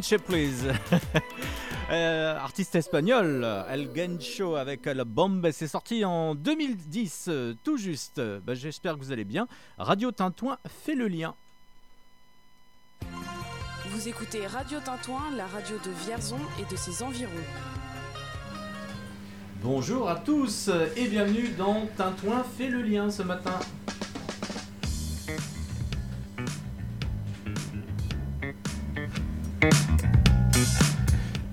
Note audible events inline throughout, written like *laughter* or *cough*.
Please. *laughs* Euh, artiste espagnol, El Gencho avec la bombe, c'est sorti en 2010, euh, tout juste. Bah, j'espère que vous allez bien. Radio Tintouin fait le lien. Vous écoutez Radio Tintouin, la radio de Vierzon et de ses environs. Bonjour à tous et bienvenue dans Tintouin fait le lien ce matin.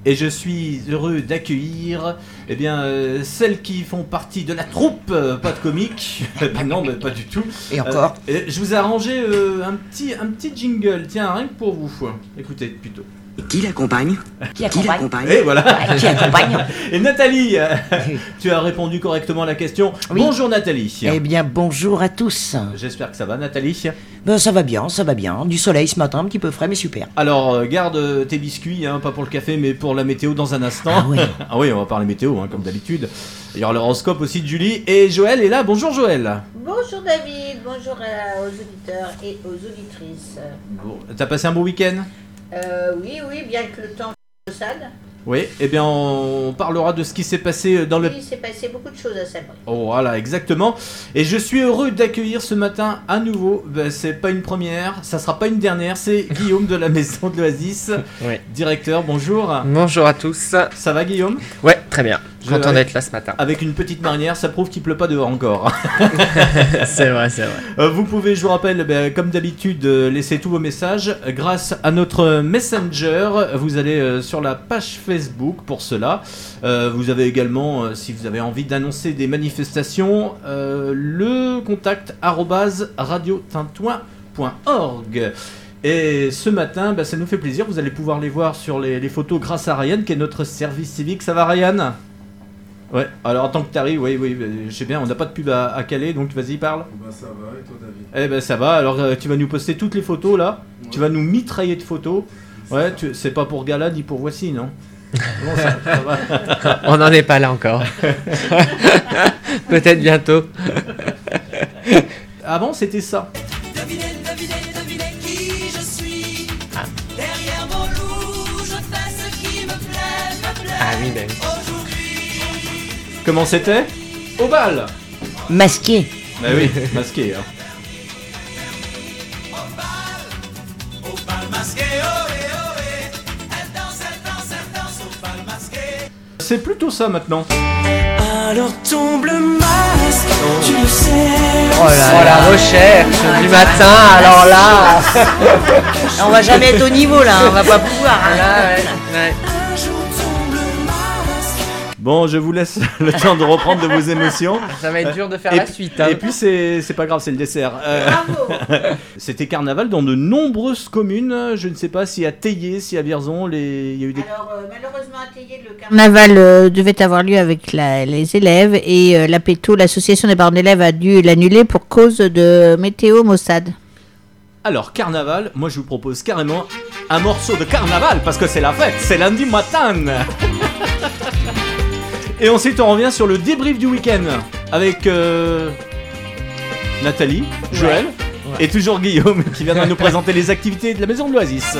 Et je suis heureux d'accueillir eh bien, euh, celles qui font partie de la troupe, euh, pas de comique. *laughs* non, mais pas du tout. Et encore euh, Je vous ai arrangé un, petit, un petit jingle, tiens, rien que pour vous. Écoutez plutôt. Qui l'accompagne Qui accompagne Et voilà. qui accompagne *laughs* Et Nathalie, tu as répondu correctement à la question. Bonjour Nathalie. Eh bien, bonjour à tous. J'espère que ça va Nathalie. Ben, ça va bien, ça va bien. Du soleil ce matin, un petit peu frais, mais super. Alors, euh, garde tes biscuits, hein, pas pour le café, mais pour la météo dans un instant. Ah oui, *laughs* ah oui on va parler météo, hein, comme d'habitude. Il y aura l'horoscope aussi de Julie. Et Joël est là. Bonjour Joël. Bonjour David, bonjour aux auditeurs et aux auditrices. Bon, T'as passé un bon week-end? Euh, oui, oui, bien que le temps sale. Oui, eh bien on parlera de ce qui s'est passé dans le... Oui, il s'est passé beaucoup de choses à Sabri. Oh, voilà, exactement. Et je suis heureux d'accueillir ce matin à nouveau, ben, c'est pas une première, ça sera pas une dernière, c'est *laughs* Guillaume de la Maison de l'Oasis, Oui. directeur, bonjour. Bonjour à tous. Ça va Guillaume? Ouais, très bien. Ouais. d'être là ce matin. Avec une petite marinière, ça prouve qu'il pleut pas dehors encore. *laughs* *laughs* c'est vrai, c'est vrai. Euh, Vous pouvez, je vous rappelle, ben, comme d'habitude, euh, laisser tous vos messages grâce à notre Messenger. Vous allez euh, sur la page Facebook pour cela. Euh, vous avez également, euh, si vous avez envie d'annoncer des manifestations, euh, le contact arobase radiotintouin.org. Et ce matin, ben, ça nous fait plaisir. Vous allez pouvoir les voir sur les, les photos grâce à Ryan, qui est notre service civique. Ça va, Ryan? Ouais, alors en tant que t'arrives, oui, oui, euh, je sais bien, on n'a pas de pub à, à caler, donc vas-y, parle. Bah ça va, et toi David? Eh ben ça va, alors euh, tu vas nous poster toutes les photos là, tu vas nous mitrailler de photos. Ouais, tu- c'est pas pour Gala ni pour Voici, non? Bon, ça, ça va? *laughs* On n'en est pas là encore. *laughs* Peut-être bientôt. Avant c'était ça. Ah oui, ben. Comment c'était Au bal Masqué. Bah oui, *laughs* masqué. hein. C'est plutôt ça maintenant. Alors tombe le masque, tu le sais. Oh la recherche du matin, alors là. *laughs* On va jamais être au niveau là, on va pas pouvoir. hein. Là, ouais, ouais. Bon, je vous laisse *laughs* le temps de reprendre de vos émotions. Ça va être dur de faire et, la suite. hein. et puis c'est c'est pas grave, c'est le dessert. Euh, Bravo *laughs* C'était carnaval dans de nombreuses communes. Je ne sais pas si à Théier, si à Vierzon, les... il y a eu des. Alors, euh, malheureusement, à Théier, le carnaval euh, devait avoir lieu avec la- les élèves et euh, la PETO, l'association des parents d'élèves, a dû l'annuler pour cause de météo maussade. Alors, carnaval, moi je vous propose carrément un morceau de carnaval parce que c'est la fête, c'est lundi matin. *laughs* Et ensuite, on revient sur le débrief du week-end avec euh, Nathalie, Joël et toujours Guillaume qui viendra nous présenter les activités de la maison de l'Oasis.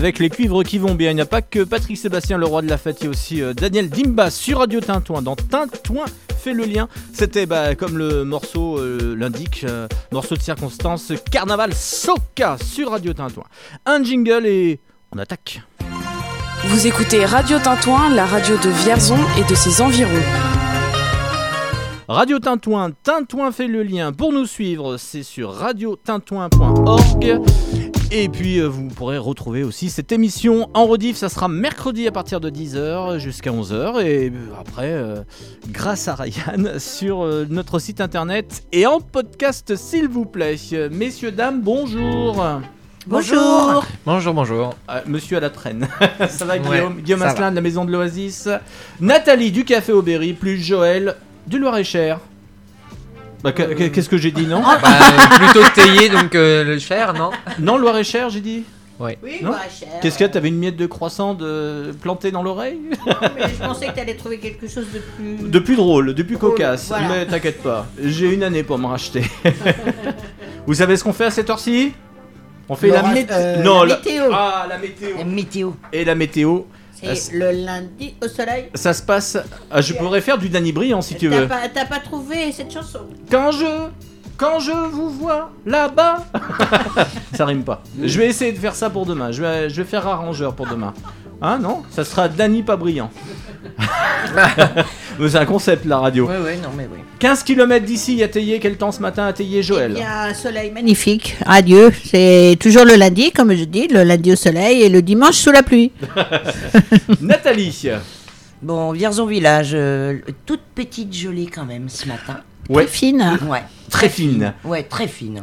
Avec les cuivres qui vont bien, il n'y a pas que Patrick Sébastien, le roi de la fête, il y a aussi euh, Daniel Dimba sur Radio Tintouin. Dans Tintouin fait le lien. C'était bah, comme le morceau euh, l'indique, euh, morceau de circonstance, Carnaval Soca sur Radio Tintouin. Un jingle et on attaque. Vous écoutez Radio Tintouin, la radio de Vierzon et de ses environs. Radio Tintouin, Tintouin fait le lien. Pour nous suivre, c'est sur radiotintouin.org. Et puis euh, vous pourrez retrouver aussi cette émission en rediff, ça sera mercredi à partir de 10h jusqu'à 11h et euh, après euh, grâce à Ryan *laughs* sur notre site internet et en podcast s'il vous plaît. Messieurs dames, bonjour. Bonjour. Bonjour, bonjour. Euh, monsieur à la traîne. *laughs* ça va Ouais, Guillaume Guillaume ça Asselin de la maison de l'Oasis. Nathalie du Café Aubéry plus Joël du Loir-et-Cher. Bah, que- que- Qu'est-ce que j'ai dit non Bah, *laughs* plutôt taillé, donc euh, le faire, non Non, Loir-et-Cher, j'ai dit Oui, Non. bah, cher. Qu'est-ce que t'avais une miette de croissant de... plantée dans l'oreille Mais je pensais que tu allais trouver quelque chose de plus. De plus drôle, de plus Drôle, cocasse. voilà. Mais t'inquiète pas, j'ai une année pour me racheter. *laughs* Vous savez ce qu'on fait à cette heure-ci? On fait la, euh, non, la météo. Ah, la météo. La météo. Et la météo, C'est le lundi au soleil. ça se passe. Ah, je pourrais faire du Danny Briand si tu veux. t'as pas trouvé cette chanson Quand je. Quand je vous vois là-bas. *laughs* ça rime pas. Je vais essayer de faire ça pour demain. Je vais, je vais faire arrangeur pour demain. Hein, non? Ça sera Danny pas brillant. *laughs* C'est un concept la radio. Ouais, ouais, non, mais oui. 15 km d'ici à Théier, quel temps ce matin à Théier, Joël Il y a un soleil magnifique. Adieu. C'est toujours le lundi, comme je dis, le lundi au soleil et le dimanche sous la pluie. *laughs* Nathalie Bon, Vierzon Village, euh, toute petite gelée quand même ce matin. Ouais, Très fine. Ouais. très fine. Ouais, très fine.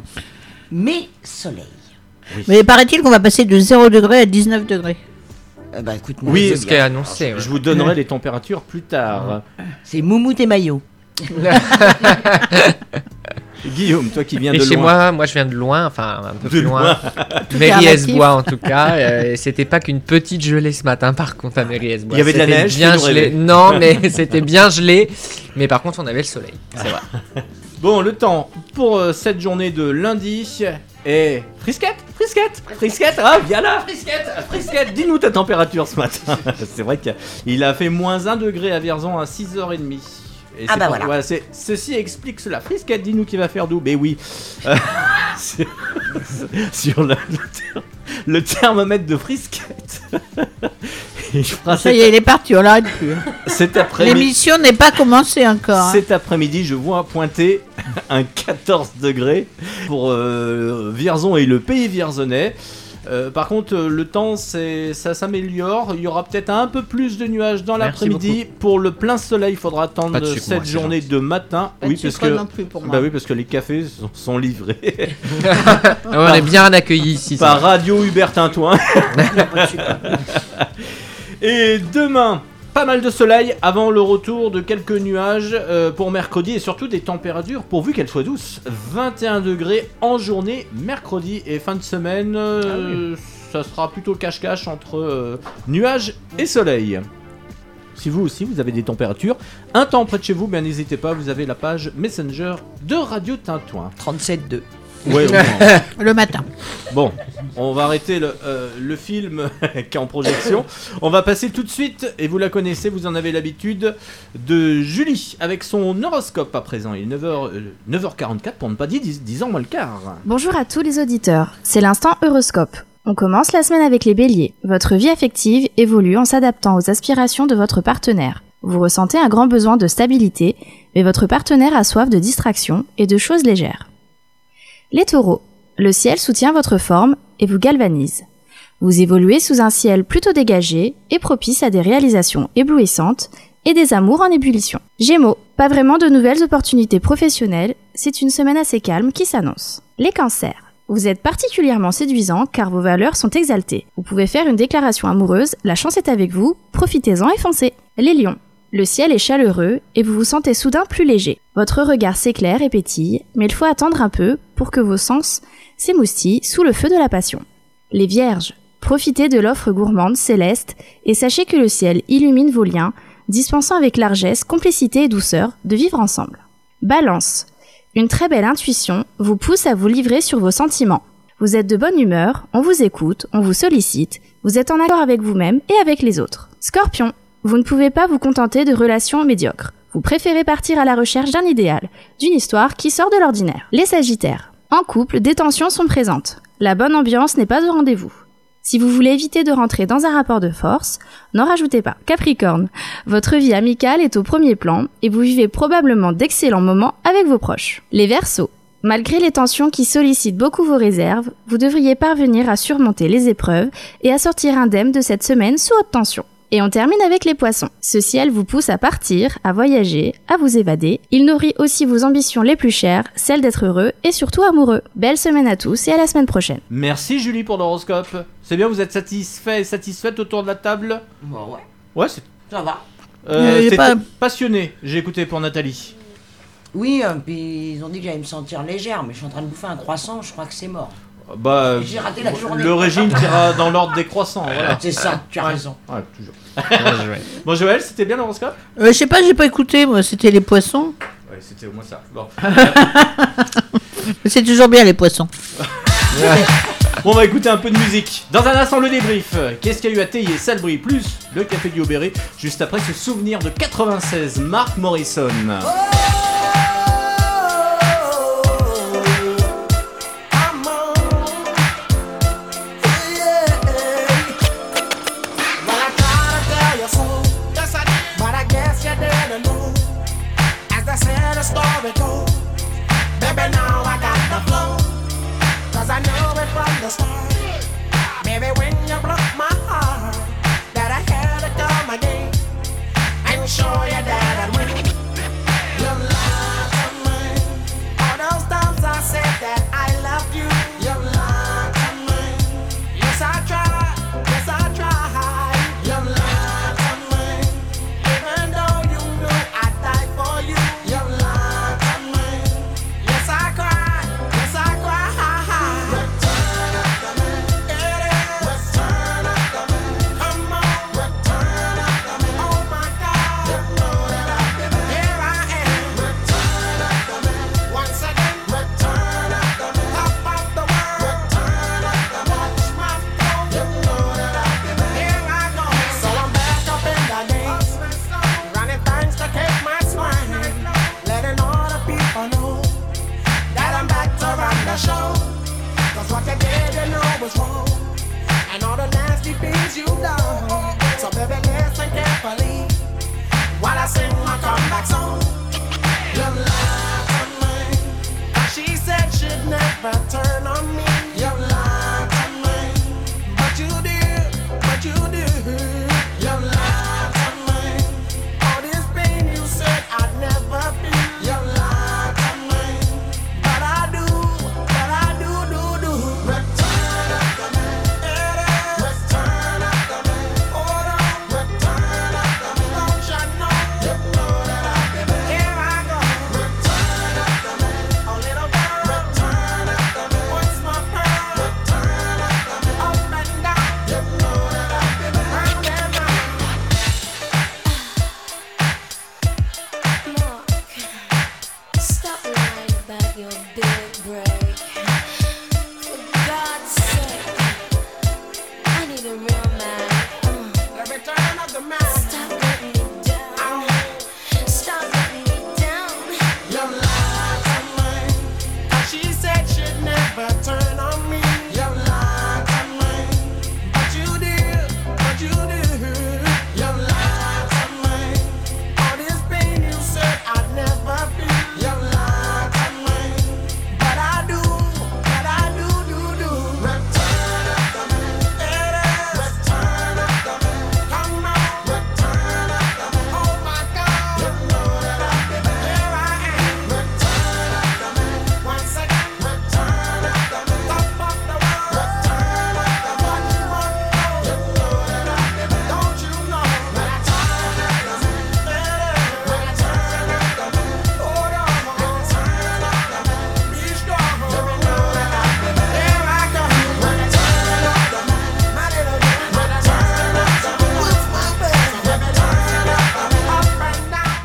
Mais soleil. Mais paraît-il qu'on va passer de 0 degré à 19 degrés. Euh, bah écoute, moi, Oui, je veux C'est ce qui est bien. annoncé. ouais. Je vous donnerai les températures plus tard. C'est Moumout et Maillot. *laughs* Guillaume, toi qui viens Et de chez loin. moi, moi je viens de loin, enfin un peu De plus loin. Mairie-Esbois en tout cas. euh, c'était pas qu'une petite gelée ce matin par contre à Mairie-Esbois. Il y avait de la C'était neige, bien fais-nous gelé. rêver. Non, mais *laughs* c'était bien gelé. Mais par contre, on avait le soleil. C'est vrai. Bon, le temps pour euh, cette journée de lundi est. Frisquette Frisquette Frisquette Ah, viens là Frisquette Frisquette Dis-nous ta température ce matin. *laughs* c'est vrai qu'il a fait moins 1 degré à Vierzon à 6h30. Et Ah bah voilà. ceci explique cela. Frisquette, dis-nous qui va faire d'où Ben oui. *laughs* Euh, sur sur le, le ther- le thermomètre de Frisquette. *laughs* Ça y est, il est parti, on l'arrête plus. hein. L'émission n'est pas commencée encore. hein. Cet après-midi, je vois pointer *laughs* un 14 degrés pour euh, Vierzon et le pays vierzonais. Euh, par contre, euh, le temps, c'est, ça s'améliore. Il y aura peut-être un peu plus de nuages dans l'après-midi. Pour le plein soleil, il faudra attendre sucre, cette moi, journée gentil. de matin. Pas oui, de parce que, non plus pour moi. bah oui, parce que les cafés sont, sont livrés *laughs* *laughs* on est bien accueillis ici. par Radio Hubert Tintouin. Et demain, pas mal de soleil avant le retour de quelques nuages euh, pour mercredi et surtout des températures pourvu qu'elles soient douces. 21 degrés en journée mercredi et fin de semaine, euh, ça sera plutôt cache-cache entre euh, nuages et soleil. Si vous aussi vous avez des températures, un temps près de chez vous, bien n'hésitez pas, vous avez la page Messenger de Radio Tintouin. 37,2. Ouais. *laughs* Le matin. Bon, on va arrêter le, euh, le film *laughs* qui est en projection. On va passer tout de suite, et vous la connaissez, vous en avez l'habitude, de Julie avec son horoscope à présent. Il est 9h, 9h44 pour ne pas dire 10, 10 ans moins le quart. Bonjour à tous les auditeurs, c'est l'instant Euroscope. On commence la semaine avec les béliers. Votre vie affective évolue en s'adaptant aux aspirations de votre partenaire. Vous ressentez un grand besoin de stabilité, mais votre partenaire a soif de distraction et de choses légères. Les taureaux. Le ciel soutient votre forme et vous galvanise. Vous évoluez sous un ciel plutôt dégagé et propice à des réalisations éblouissantes et des amours en ébullition. Gémeaux, pas vraiment de nouvelles opportunités professionnelles, c'est une semaine assez calme qui s'annonce. Les cancers. Vous êtes particulièrement séduisant car vos valeurs sont exaltées. Vous pouvez faire une déclaration amoureuse, la chance est avec vous, profitez-en et foncez. Les lions. Le ciel est chaleureux et vous vous sentez soudain plus léger. Votre regard s'éclaire et pétille, mais il faut attendre un peu pour que vos sens s'émoustillent sous le feu de la passion. Les vierges. Profitez de l'offre gourmande céleste et sachez que le ciel illumine vos liens, dispensant avec largesse, complicité et douceur de vivre ensemble. Balance. Une très belle intuition vous pousse à vous livrer sur vos sentiments. Vous êtes de bonne humeur, on vous écoute, on vous sollicite, vous êtes en accord avec vous-même et avec les autres. Scorpion. Vous ne pouvez pas vous contenter de relations médiocres. Vous préférez partir à la recherche d'un idéal, d'une histoire qui sort de l'ordinaire. Les Sagittaires. En couple, des tensions sont présentes. La bonne ambiance n'est pas au rendez-vous. Si vous voulez éviter de rentrer dans un rapport de force, n'en rajoutez pas. Capricorne, votre vie amicale est au premier plan et vous vivez probablement d'excellents moments avec vos proches. Les Verseaux, malgré les tensions qui sollicitent beaucoup vos réserves, vous devriez parvenir à surmonter les épreuves et à sortir indemne de cette semaine sous haute tension. Et on termine avec les poissons. Ce ciel vous pousse à partir, à voyager, à vous évader. Il nourrit aussi vos ambitions les plus chères, celles d'être heureux et surtout amoureux. Belle semaine à tous et à la semaine prochaine. Merci Julie pour l'horoscope. C'est bien, vous êtes satisfait et satisfaite autour de la table? Bon, ouais, Ouais, c'est. ça va. Euh, c'était pas- passionné, j'ai écouté pour Nathalie. Oui, euh, puis ils ont dit que j'allais me sentir légère, mais je suis en train de bouffer un croissant, je crois que c'est mort. Bah, J'ai raté la journée. le régime ira dans l'ordre des croissants, voilà. C'est ça, tu as Ouais. raison. Ouais, toujours. *laughs* Bon, Joël, c'était bien l'horoscope? Euh, je sais pas, j'ai pas écouté, moi, c'était les poissons. Ouais, c'était au moins ça. Bon. Mais *laughs* C'est toujours bien les poissons. Bon, *laughs* on va écouter un peu de musique. Dans un instant, le débrief. Qu'est-ce qu'il y a eu à Théier, Salbris, plus le café du Aubéry, juste après ce souvenir de 96, Mark Morrison? Story. Baby, now I got the flow. Cause I knew it from the start. Baby, when your business.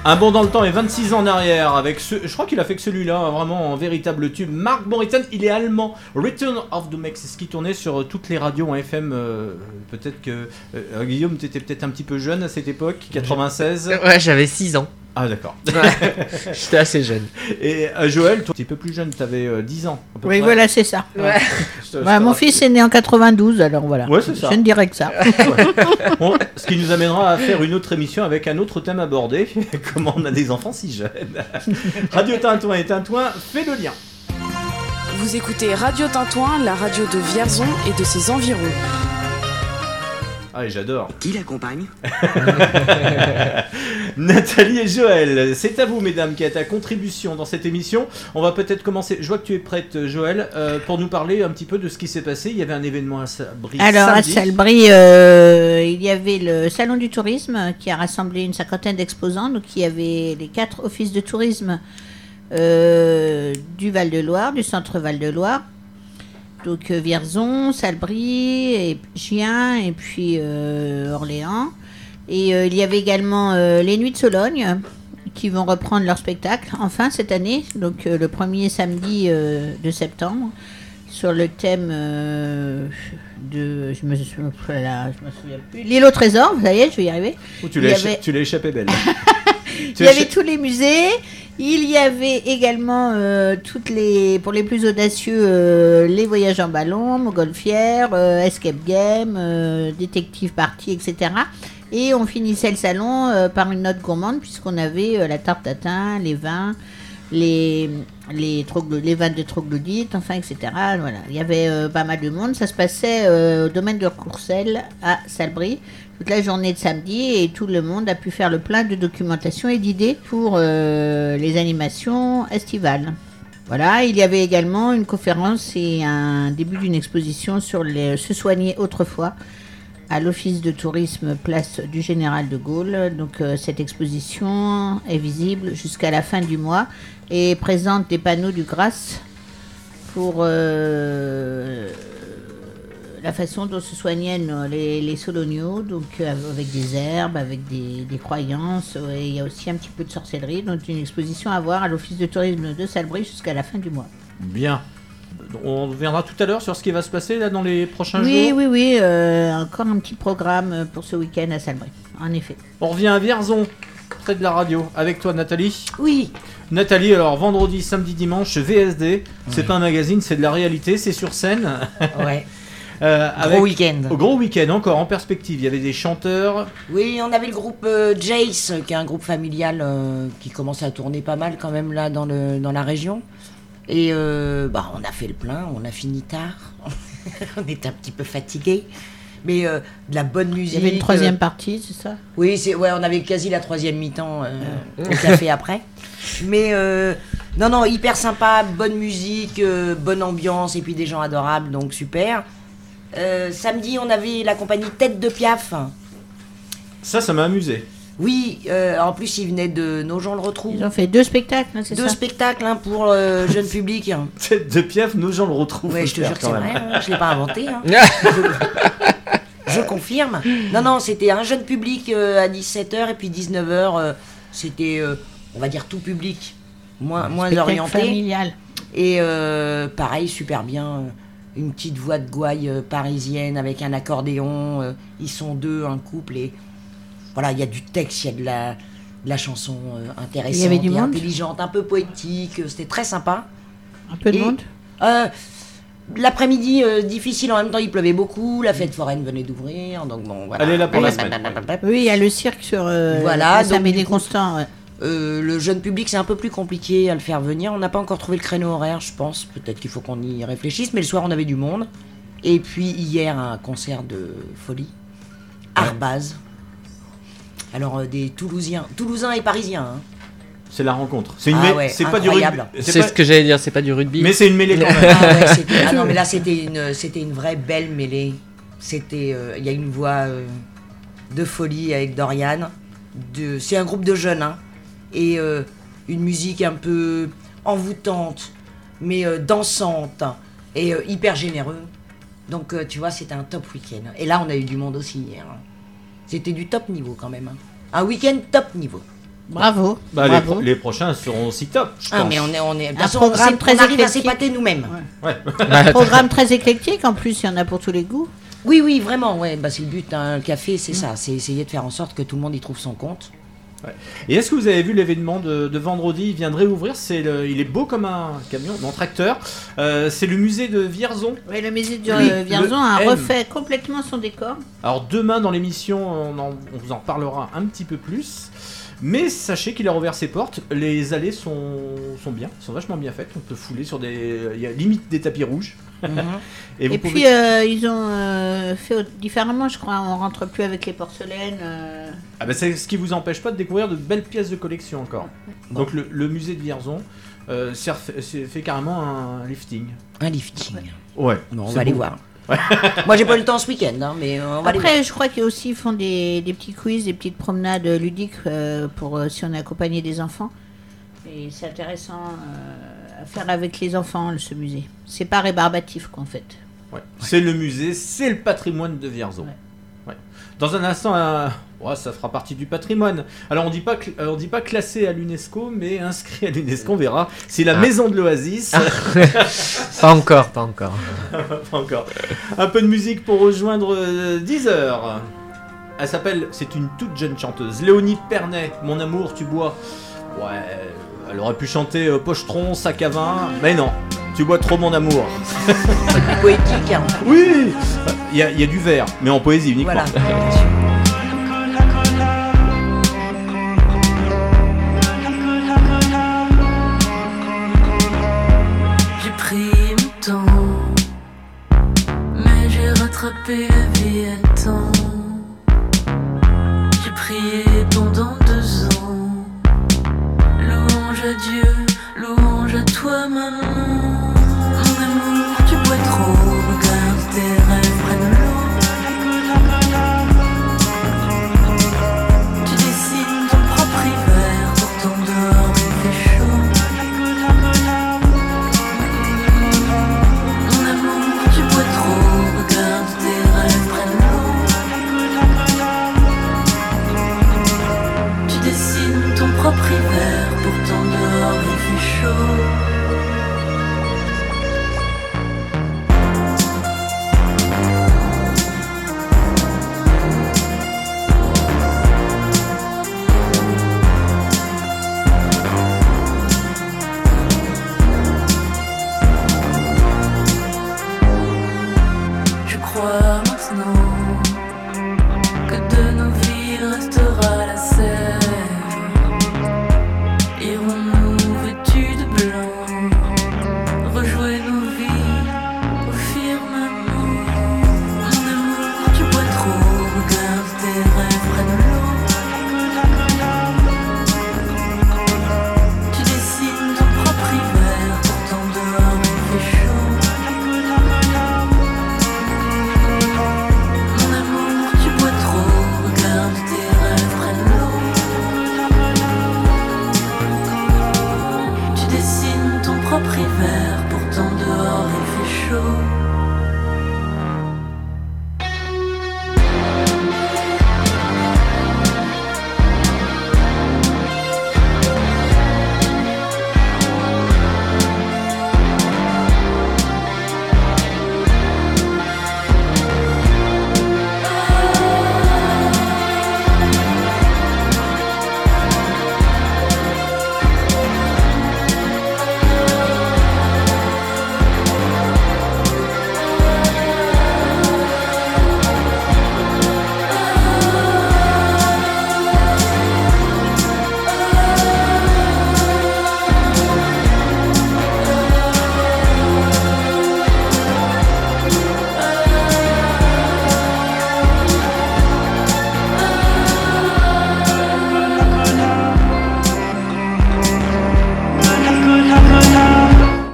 Un bond dans le temps et 26 ans en arrière avec ce, je crois qu'il a fait que celui-là, hein, vraiment en véritable tube. Mark Morrison, il est allemand. Return of the Max, c'est ce qui tournait sur euh, toutes les radios en FM. euh, peut-être que euh, Guillaume, t'étais peut-être un petit peu jeune à cette époque, 96. Ouais, j'avais 6 ans. Ah d'accord. Ouais. *laughs* J'étais assez jeune. Et euh, Joël, toi, un petit peu plus jeune, t'avais euh, 10 ans. à peu Oui, près. voilà, c'est ça. Ouais. Je te- *laughs* Bah, te mon rappelle. fils est né en 92, alors voilà. Ouais, c'est ça. Je ne dirais que ça. *laughs* Bon, ce qui nous amènera à faire une autre émission avec un autre thème abordé. Comment on a des enfants si jeunes. Radio Tintouin et Tintouin fait le lien. Vous écoutez Radio Tintouin, la radio de Vierzon et de ses environs. Ah, et j'adore. Qui l'accompagne *laughs* Nathalie et Joël, c'est à vous, mesdames, qui êtes à contribution dans cette émission. On va peut-être commencer. Je vois que tu es prête, Joël, euh, pour nous parler un petit peu de ce qui s'est passé. Il y avait un événement à Sabri. Alors à. Salbris, euh, il y avait le salon du tourisme qui a rassemblé une cinquantaine d'exposants. Donc il y avait les quatre offices de tourisme euh, du Val-de-Loire, du centre Val-de-Loire. Donc euh, Vierzon, Salbris, et Gien et puis euh, Orléans. Et euh, il y avait également les Nuits de Sologne qui vont reprendre leur spectacle enfin cette année, donc le premier samedi de septembre, sur le thème euh, de. Je me, voilà, je me souviens plus. L'île au trésor, ça y est, je vais y arriver. Oh, tu l'as échappé belle. *laughs* Il y avait tous les musées. Il y avait également euh, toutes les, pour les plus audacieux, euh, les voyages en ballon, montgolfière, euh, escape game, détective party, etc. Et on finissait le salon par une note gourmande puisqu'on avait la tarte tatin, les vins, les les, vins de troglodyte, enfin etc. Voilà, il y avait pas mal de monde. Ça se passait au domaine de Courcelles à Salbris toute la journée de samedi et tout le monde a pu faire le plein de documentation et d'idées pour euh, les animations estivales. Voilà, il y avait également une conférence et un début d'une exposition sur les, se soigner autrefois à l'office de tourisme place du Général de Gaulle. Donc euh, cette exposition est visible jusqu'à la fin du mois et présente des panneaux du Grasse pour euh, la façon dont se soignaient nos- les, les soloniaux, donc euh, avec des herbes, avec des, des croyances, euh, et il y a aussi un petit peu de sorcellerie, donc une exposition à voir à l'office de tourisme de Salbris jusqu'à la fin du mois. Bien. On reviendra tout à l'heure sur ce qui va se passer là dans les prochains Oui, jours. oui, oui, euh, encore un petit programme euh, pour ce week-end à Salbris, en effet. On revient à Vierzon, près de la radio, avec toi Nathalie. Oui, Nathalie, alors vendredi, samedi, dimanche, VSD, c'est pas un magazine, c'est de la réalité, c'est sur scène. ouais. *laughs* Euh, Gros avec- week-end. Au gros week-end, encore en perspective. Il y avait des chanteurs. Oui, on avait le groupe euh, Jace, qui est un groupe familial euh, qui commence à tourner pas mal quand même là dans, le, dans la région. Et euh, bah, on a fait le plein, on a fini tard. *laughs* on était un petit peu fatigués. Mais euh, de la bonne Il musique. y avait une troisième euh, partie, c'est ça? Oui, c'est ouais, on avait quasi la troisième mi-temps euh, au café après. Mais euh, non, non, hyper sympa, bonne musique, euh, bonne ambiance et puis des gens adorables, donc super. Euh, samedi, on avait la compagnie Tête de Piaf. Ça, ça m'a amusé. Oui, euh, en plus, ils venaient de Nos gens le retrouvent. Ils ont fait deux spectacles, hein, c'est Deux ça spectacles hein, pour le jeune public. *laughs* Tête de Piaf, nos gens le retrouvent. Ouais, je te jure que c'est vrai, hein, je l'ai pas inventé. hein. *laughs* Je confirme. Non, non, c'était un jeune public euh, à 17h et puis 19h, c'était, euh, on va dire, tout public, moins, moins orienté. familial. Et euh, pareil, super bien. Une petite voix de gouaille euh, parisienne avec un accordéon. euh, ils sont deux, un couple. Et voilà, il y a du texte, il y a de la, de la chanson euh, intéressante, Il y avait du et monde intelligente, un peu poétique. euh, C'était très sympa. Un peu de Et, monde euh, L'après-midi, euh, difficile, en même temps il pleuvait beaucoup, la fête foraine venait d'ouvrir, donc bon voilà. Elle est là pour la semaine. Oui, il y a le cirque sur euh, Voilà, la donc, Saint-Médée du coup, Constant. ouais. Euh, le jeune public, c'est un peu plus compliqué à le faire venir. On n'a pas encore trouvé le créneau horaire, je pense. Peut-être qu'il faut qu'on y réfléchisse. Mais le soir, on avait du monde. Et puis hier, un concert de folie. Arbaz. Alors, euh, des Toulousiens. Toulousains et Parisiens. hein. C'est la rencontre. C'est une Ah mê- ouais, c'est pas du rugby. incroyable. C'est pas- ce que j'allais dire, c'est pas du rugby. Mais c'est une mêlée quand *laughs* même. Ah, ouais, c'était- ah non, mais là, *laughs* c'était une, c'était une vraie belle mêlée. C'était, euh, il y a une voix euh, de folie avec Dorian. De, c'est un groupe de jeunes, hein, et euh, une musique un peu envoûtante, mais euh, dansante et euh, hyper généreux. Donc, euh, tu vois, c'était un top week-end. Et là, on a eu du monde aussi hier. hein. C'était du top niveau quand même. hein. Un week-end top niveau. Bravo. Bah, les, bravo. pro- les prochains seront aussi top. je Ah, pense. mais on est, on est. De toute Un façon, on, programme sait- très on arrive à éclectique. s'épater nous-mêmes. Ouais. Programme très éclectique en plus, il y en a pour tous les goûts. Oui, oui, vraiment, ouais. Bah, c'est le but d'un café, c'est ça. C'est essayer de faire en sorte que tout le monde y trouve son compte. Et est-ce que vous avez vu l'événement de, de vendredi? Il vient de réouvrir. C'est le- il est beau comme un camion, non tracteur. Euh, c'est le musée de Vierzon. Oui, le musée de Oui, euh, Vierzon a M. refait complètement son décor. Alors demain dans l'émission, on, en- on vous en parlera un petit peu plus. Mais sachez qu'il a rouvert ses portes. Les allées sont, sont bien, sont vachement bien faites. On peut fouler sur des, il y a limite des tapis rouges. Et *laughs* Et, vous puis pouvez- euh, ils ont euh, fait différemment, je crois. On rentre plus avec les porcelaines. euh. Ah bah, c'est ce qui vous empêche pas de découvrir de belles pièces de collection encore. Donc le, le musée de Vierzon euh, c'est- fait carrément un lifting. Un lifting. Ouais. Bon, on va aller voir. Moi, j'ai pas eu le temps ce week-end, hein, mais euh, on va aller voir. Après, je crois qu'ils aussi font des, des petits quiz, des petites promenades ludiques euh, pour euh, si on est accompagné des enfants. Et c'est intéressant euh, à faire avec les enfants, ce musée. C'est pas rébarbatif, quoi, en fait. Ouais. C'est le musée, c'est le patrimoine de Vierzon. Ouais. Dans un instant, ouais, ça fera partie du patrimoine. Alors on dit pas, cl- euh, on dit pas classé à l'UNESCO, mais inscrit à l'UNESCO. On verra. C'est la Ah. maison de l'Oasis. *laughs* Pas encore, pas encore. Pas encore. Un peu de musique pour rejoindre euh, 10 heures. Elle s'appelle, c'est une toute jeune chanteuse, Léonie Pernet. Mon amour, tu bois. Ouais, elle aurait pu chanter euh, Pochetron, sac à vin, mais non. Tu bois trop mon amour. Poétique, hein. Oui, il y, a- il y a du verre, mais en poésie uniquement. Voilà. J'ai pris mon temps, mais j'ai rattrapé la vie à temps. J'ai prié Dieu,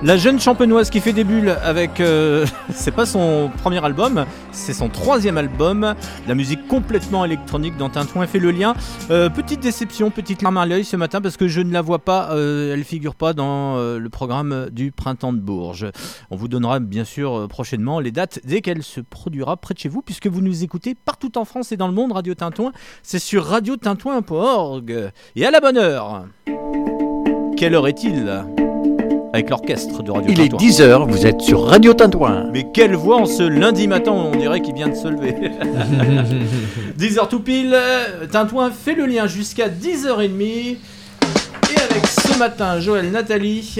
La jeune champenoise qui fait des bulles avec. euh, *laughs* c'est pas son premier album, c'est son troisième album. La musique complètement électronique dans Tintouin fait le lien. Euh, petite déception, petite larme à l'œil ce matin parce que je ne la vois pas, euh, elle figure pas dans euh, le programme du Printemps de Bourges. On vous donnera bien sûr prochainement les dates dès qu'elle se produira près de chez vous puisque vous nous écoutez partout en France et dans le monde. Radio Tintouin, c'est sur radiotintouin.org. Et à la bonne heure Quelle heure est-il? Avec l'orchestre de Radio Il est Tintouin. 10h, vous êtes sur Radio Tintouin. Mais quelle voix en ce lundi matin, on dirait qu'il vient de se lever. *laughs* 10h tout pile, euh, Tintouin fait le lien jusqu'à 10h30. Et avec ce matin, Joël, Nathalie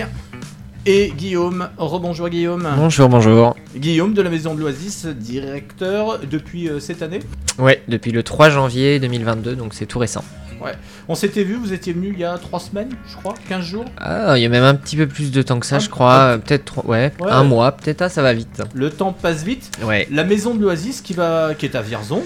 et Guillaume. Rebonjour Guillaume. Bonjour, bonjour. Guillaume de la Maison de l'Oasis, directeur depuis euh, cette année. Ouais, depuis le 3 janvier 2022, donc c'est tout récent. Ouais. On s'était vu, vous étiez venu il y a 3 semaines, je crois, 15 jours. Ah, il y a même un petit peu plus de temps que ça, je crois. un- euh, Peut-être ouais, Ouais. un mois, peut-être. Ah, ça va vite. Le temps passe vite. Ouais. La Maison de l'Oasis qui, va... qui est à Vierzon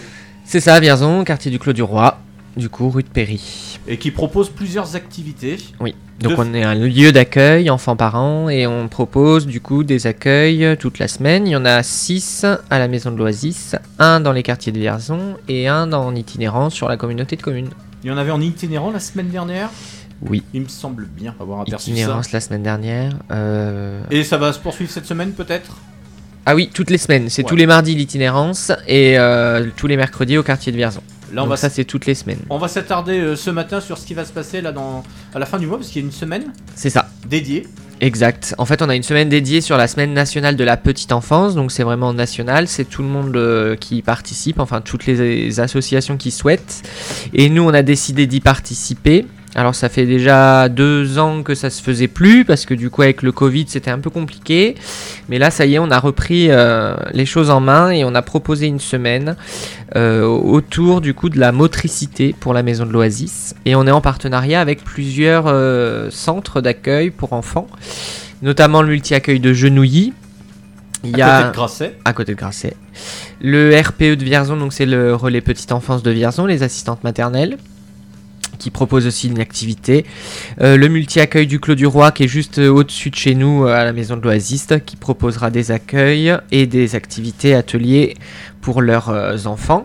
C'est ça, Vierzon, quartier du Clos du Roi, du coup, rue de Péry. et qui propose plusieurs activités. Oui. Donc De- on est un lieu d'accueil enfants-parents et on propose du coup des accueils toute la semaine. Il y en a 6 à la maison de l'Oasis, un dans les quartiers de Vierzon et un en itinérance sur la communauté de communes. Il y en avait en itinérant la semaine dernière. Oui. Il me semble bien avoir aperçu Itinérance ça. la semaine dernière. euh, Et ça va se poursuivre cette semaine peut-être? Ah oui, toutes les semaines. C'est Ouais. tous les mardis l'itinérance et euh, tous les mercredis au quartier de Vierzon. Là, on Donc va, ça, c'est toutes les semaines. on va s'attarder euh, ce matin sur ce qui va se passer là dans, à la fin du mois, parce qu'il y a une semaine C'est ça. dédiée. Exact. En fait, on a une semaine dédiée sur la semaine nationale de la petite enfance, donc c'est vraiment national, c'est tout le monde euh, qui participe, enfin toutes les associations qui souhaitent. Et nous, on a décidé d'y participer. Alors ça fait déjà deux ans que ça se faisait plus parce que du coup avec le Covid c'était un peu compliqué. Mais là ça y est on a repris euh, les choses en main et on a proposé une semaine euh, autour du coup de la motricité pour la maison de l'Oasis. Et on est en partenariat avec plusieurs euh, centres d'accueil pour enfants, notamment le multi-accueil de Genouilly. Il à côté de Grasset. à côté de Grasset. Le RPE de Vierzon, donc c'est le relais petite enfance de Vierzon, les assistantes maternelles, qui propose aussi une activité. Euh, le multi-accueil du Clos du Roi, qui est juste euh, au-dessus de chez nous, euh, à la maison de l'Oasis, qui proposera des accueils et des activités, ateliers pour leurs enfants.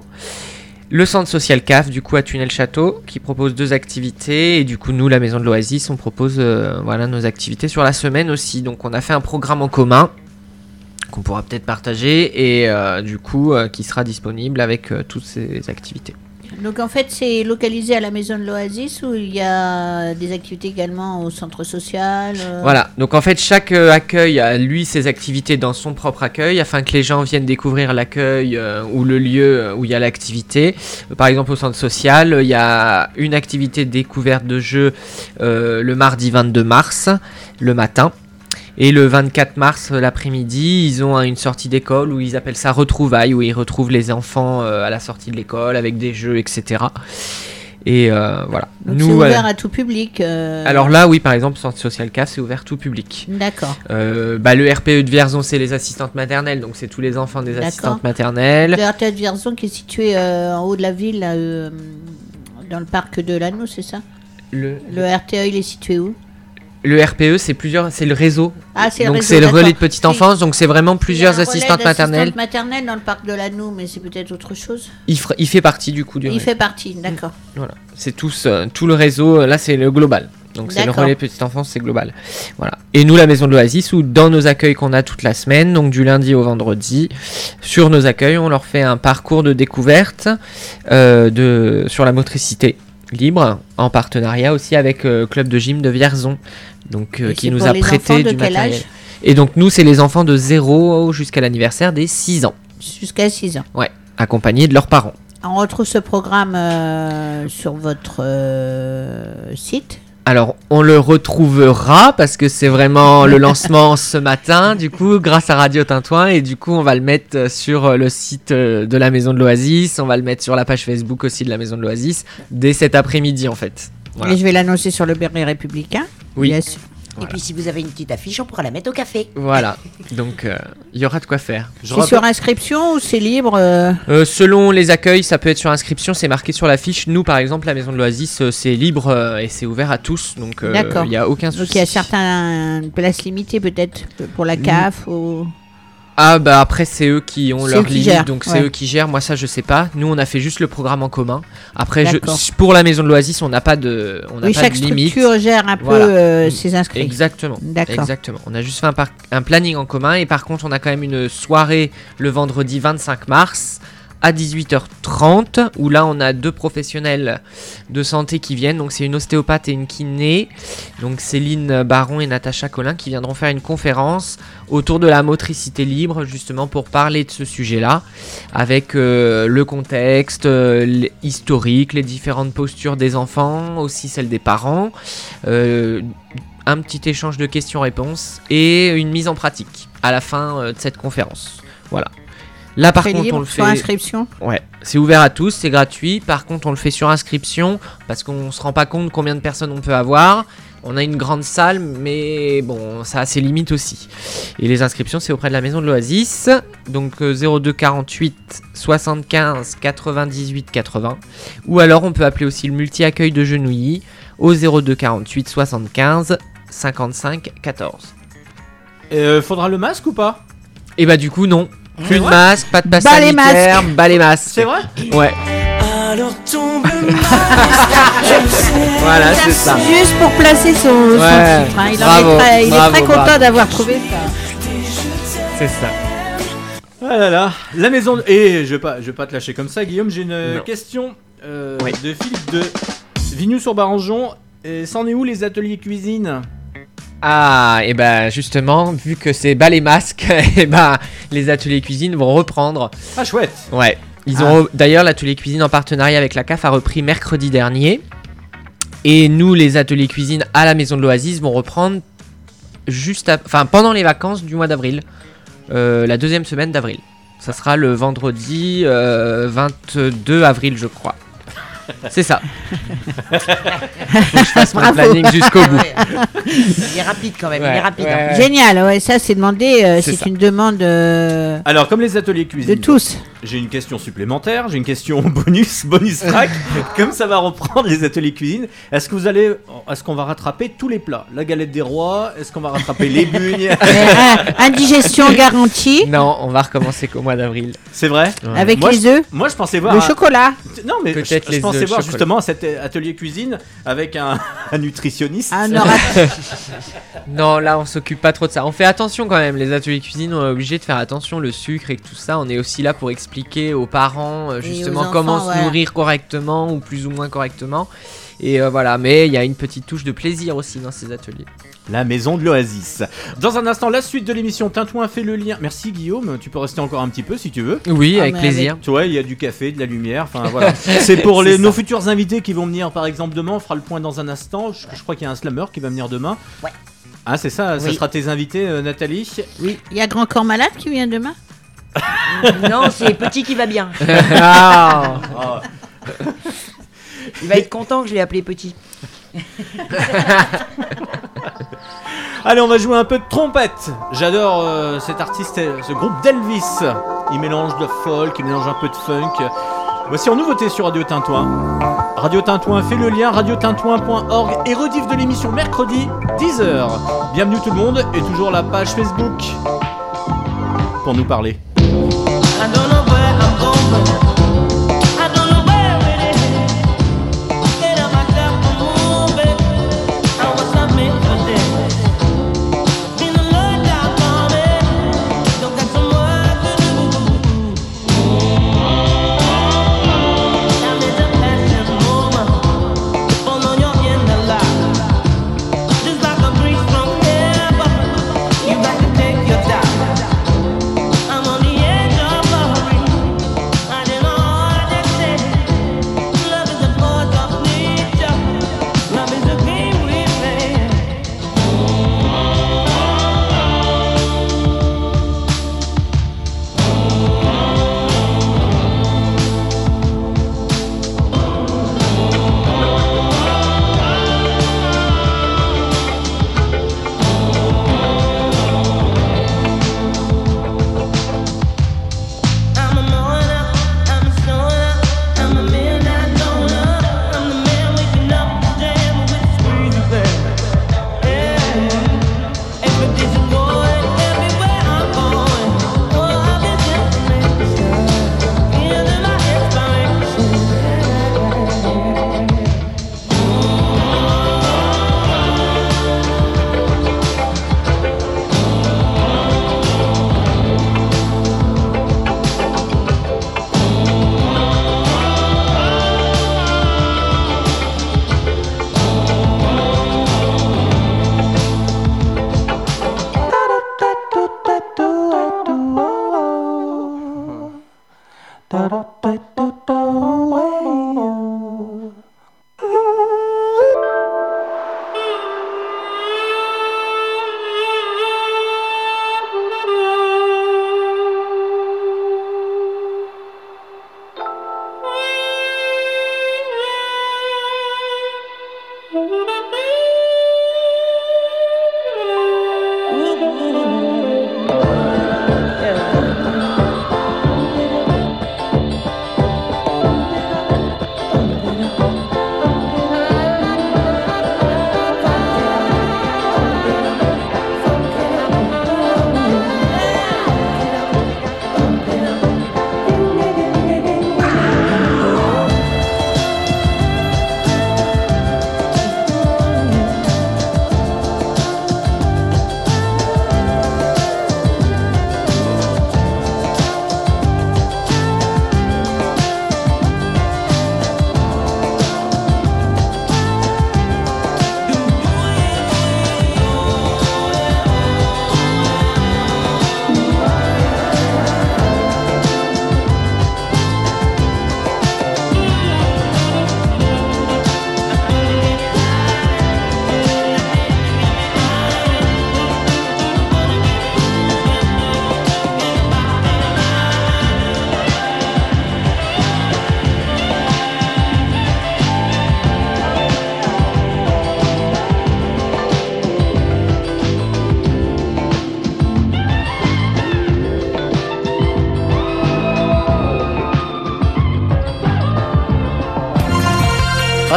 Le centre social CAF, du coup, à Tunnel-Château, qui propose deux activités. Et du coup, nous, la maison de l'Oasis, on propose voilà, nos activités sur la semaine aussi. Donc, on a fait un programme en commun qu'on pourra peut-être partager et du coup qui sera disponible avec toutes ces activités. Donc en fait, c'est localisé à la maison de l'Oasis où il y a des activités également au centre social. euh, Voilà, donc en fait chaque euh, accueil a lui ses activités dans son propre accueil afin que les gens viennent découvrir l'accueil euh, ou le lieu où il y a l'activité. Par exemple au centre social, il y a une activité découverte de euh, le mardi 22 mars, le matin. Et le 24 mars euh, l'après-midi, ils ont une sortie d'école où ils appellent ça retrouvailles, où ils retrouvent les enfants euh, à la sortie de l'école avec des jeux, etc. Et euh, voilà. Donc Nous, ouvert euh, à tout public. euh, alors là, oui, par exemple, Centre Social CAF, c'est ouvert tout public. D'accord. Bah, le RPE de Vierzon, c'est les assistantes maternelles, donc c'est tous les enfants des assistantes maternelles. Le RTL de Vierzon qui est situé en haut de la ville, là, dans le parc de l'Anneau, c'est ça? Le, Le RTE, il est situé où? Le RPE, c'est plusieurs, c'est le réseau. Ah, c'est le donc c'est le relais de petite enfance, donc c'est vraiment plusieurs Il y a un relais assistantes maternelles. maternelles dans le parc de l'Anneau, mais c'est peut-être autre chose. Il, fait partie du coup du Il fait partie, d'accord. Voilà, c'est tous, euh, tout le réseau. euh, Là, c'est le global. Donc c'est le relais petite enfance, c'est global. Voilà. Et nous, la maison de l'Oasis, où dans nos accueils qu'on a toute la semaine, donc du lundi au vendredi, sur nos accueils, on leur fait un parcours de découverte euh, de sur la motricité libre, en partenariat aussi avec euh, Club de gym de Vierzon, donc euh, qui nous a prêté du matériel. Et donc nous, c'est les enfants de 0 jusqu'à l'anniversaire des 6 ans, Jusqu'à 6 ans. ouais, accompagnés de leurs parents. On retrouve ce programme euh, sur votre euh, site. Alors, on le retrouvera parce que c'est vraiment le *laughs* lancement ce matin, du coup, grâce à Radio Tintouin. Et du coup, on va le mettre euh, sur euh, le site euh, de la Maison de l'Oasis. On va le mettre sur la page Facebook aussi de la Maison de l'Oasis dès cet après-midi, en fait. Voilà. Et je vais l'annoncer sur le Berry républicain. Oui. Bien sûr. Et puis si vous avez une petite affiche, on pourra la mettre au café. Voilà, donc euh, il y aura de quoi faire. Je C'est rappelle- sur inscription ou c'est libre euh, Euh, selon les accueils, ça peut être sur inscription, c'est marqué sur l'affiche. Nous, par exemple, la maison de l'Oasis, c'est libre et c'est ouvert à tous, donc euh, il n'y a aucun souci. Donc il y a certaines places limitées peut-être pour la CAF ou... Ah bah après c'est eux qui ont C'est leur eux qui limite, gèrent, donc c'est ouais. eux qui gèrent. Moi ça je sais pas. Nous on a fait juste le programme en commun. Après je, pour la maison de l'Oasis on n'a pas de, on n'a Oui, pas chaque de limite. structure gère un peu Voilà. euh, ses inscrits. Exactement. D'accord. Exactement. On a juste fait un, par- un planning en commun et par contre on a quand même une soirée le vendredi 25 mars à 18h30 où là on a deux professionnels de santé qui viennent. Donc c'est une ostéopathe et une kiné. Donc Céline Baron et Natacha Collin qui viendront faire une conférence autour de la motricité libre justement pour parler de ce sujet-là avec euh, le contexte euh, historique, les différentes postures des enfants, aussi celles des parents. Euh, un petit échange de questions-réponses et une mise en pratique à la fin de cette conférence. Voilà. Là par contre libre, on le fait sur inscription. Ouais, c'est ouvert à tous, c'est gratuit. Par contre, on le fait sur inscription parce qu'on se rend pas compte combien de personnes on peut avoir. On a une grande salle, mais bon, ça a ses limites aussi. Et les inscriptions, c'est auprès de la maison de l'Oasis. Donc euh, 02 48 75 98 80. Ou alors, on peut appeler aussi le multi-accueil de Genouilly au 02 48 75 55 14. Euh, faudra le masque ou pas? Et bah, du coup, non. Plus de masque, pas de passe Bas les sanitaire, bas les masques. C'est vrai Ouais, Alors tombe *laughs* voilà, c'est ça. Juste pour placer son, son Ouais, titre. hein. Il, en bravo, est très, il est très content d'avoir trouvé ça. C'est ça. Ah là là, la maison. de- Et je vais pas, je vais pas te lâcher comme ça, Guillaume. J'ai une Non. question euh, Oui. de Philippe de Vignoux sur Barangeon. Et C'en est où les ateliers cuisine? Ah, et ben justement, vu que c'est bas les masques, *laughs* et ben les ateliers cuisine vont reprendre. Ah chouette. Ouais. Ils Ah. ont re- d'ailleurs l'atelier cuisine en partenariat avec la CAF a repris mercredi dernier. Et nous, les ateliers cuisine à la maison de l'Oasis vont reprendre juste, ap- enfin pendant les vacances du mois d'avril, Euh, la deuxième semaine d'avril. Ça sera le vendredi euh, 22 avril, je crois. C'est ça. Faut que je fasse mon Bravo. planning jusqu'au bout. Il est rapide quand même, il Ouais, est rapide. ouais. hein. Génial, ouais, ça c'est demandé, euh, C'est c'est ça. une demande euh, Alors comme les ateliers de cuisine, tous. J'ai une question supplémentaire. J'ai une question *laughs* bonus, bonus track. *laughs* comme ça va reprendre les ateliers cuisine, est-ce que vous allez, est-ce qu'on va rattraper tous les plats? La galette des rois. Est-ce qu'on va rattraper les *laughs* bugnes euh, indigestion garantie Non, on va recommencer qu'au mois d'avril. C'est vrai? Ouais. avec Moi, les œufs, Moi je pensais voir. le un- chocolat. Non mais je, je pensais voir chocolat. justement cet atelier cuisine avec un, un nutritionniste. Un orat- Non, là on s'occupe pas trop de ça. On fait attention quand même. Les ateliers cuisine, on est obligé de faire attention. Le sucre et tout ça, on est aussi là pour expliquer aux parents euh, justement aux enfants, comment se ouais. nourrir correctement ou plus ou moins correctement. Et euh, voilà, mais il y a une petite touche de plaisir aussi dans ces ateliers. La maison de l'Oasis. Dans un instant, la suite de l'émission Tintouin fait le lien. Merci Guillaume, tu peux rester encore un petit peu si tu veux. Oui, Ah, avec plaisir. Tu vois, il y a du café, de la lumière, enfin *laughs* voilà. C'est pour les, nos futurs invités qui vont venir par exemple demain, on fera le point dans un instant. Je, je crois qu'il y a un slammer qui va venir demain. Ouais. Ah c'est ça, ça Oui. sera tes invités euh, Nathalie Oui, il y a Grand Corps Malade qui vient demain. *laughs* Non, c'est petit qui va bien. Ah. *laughs* Ah. Il va être content que je l'ai appelé petit. *laughs* Allez, on va jouer un peu de trompette. J'adore euh, cet artiste, euh, ce groupe d'Elvis. Il mélange de folk, il mélange un peu de funk. Voici en nouveauté sur Radio Tintouin. Radio Tintouin fait le lien, radiotintouin.org et rediff de l'émission mercredi 10h. Bienvenue tout le monde et toujours la page Facebook pour nous parler. Don't know where I'm going.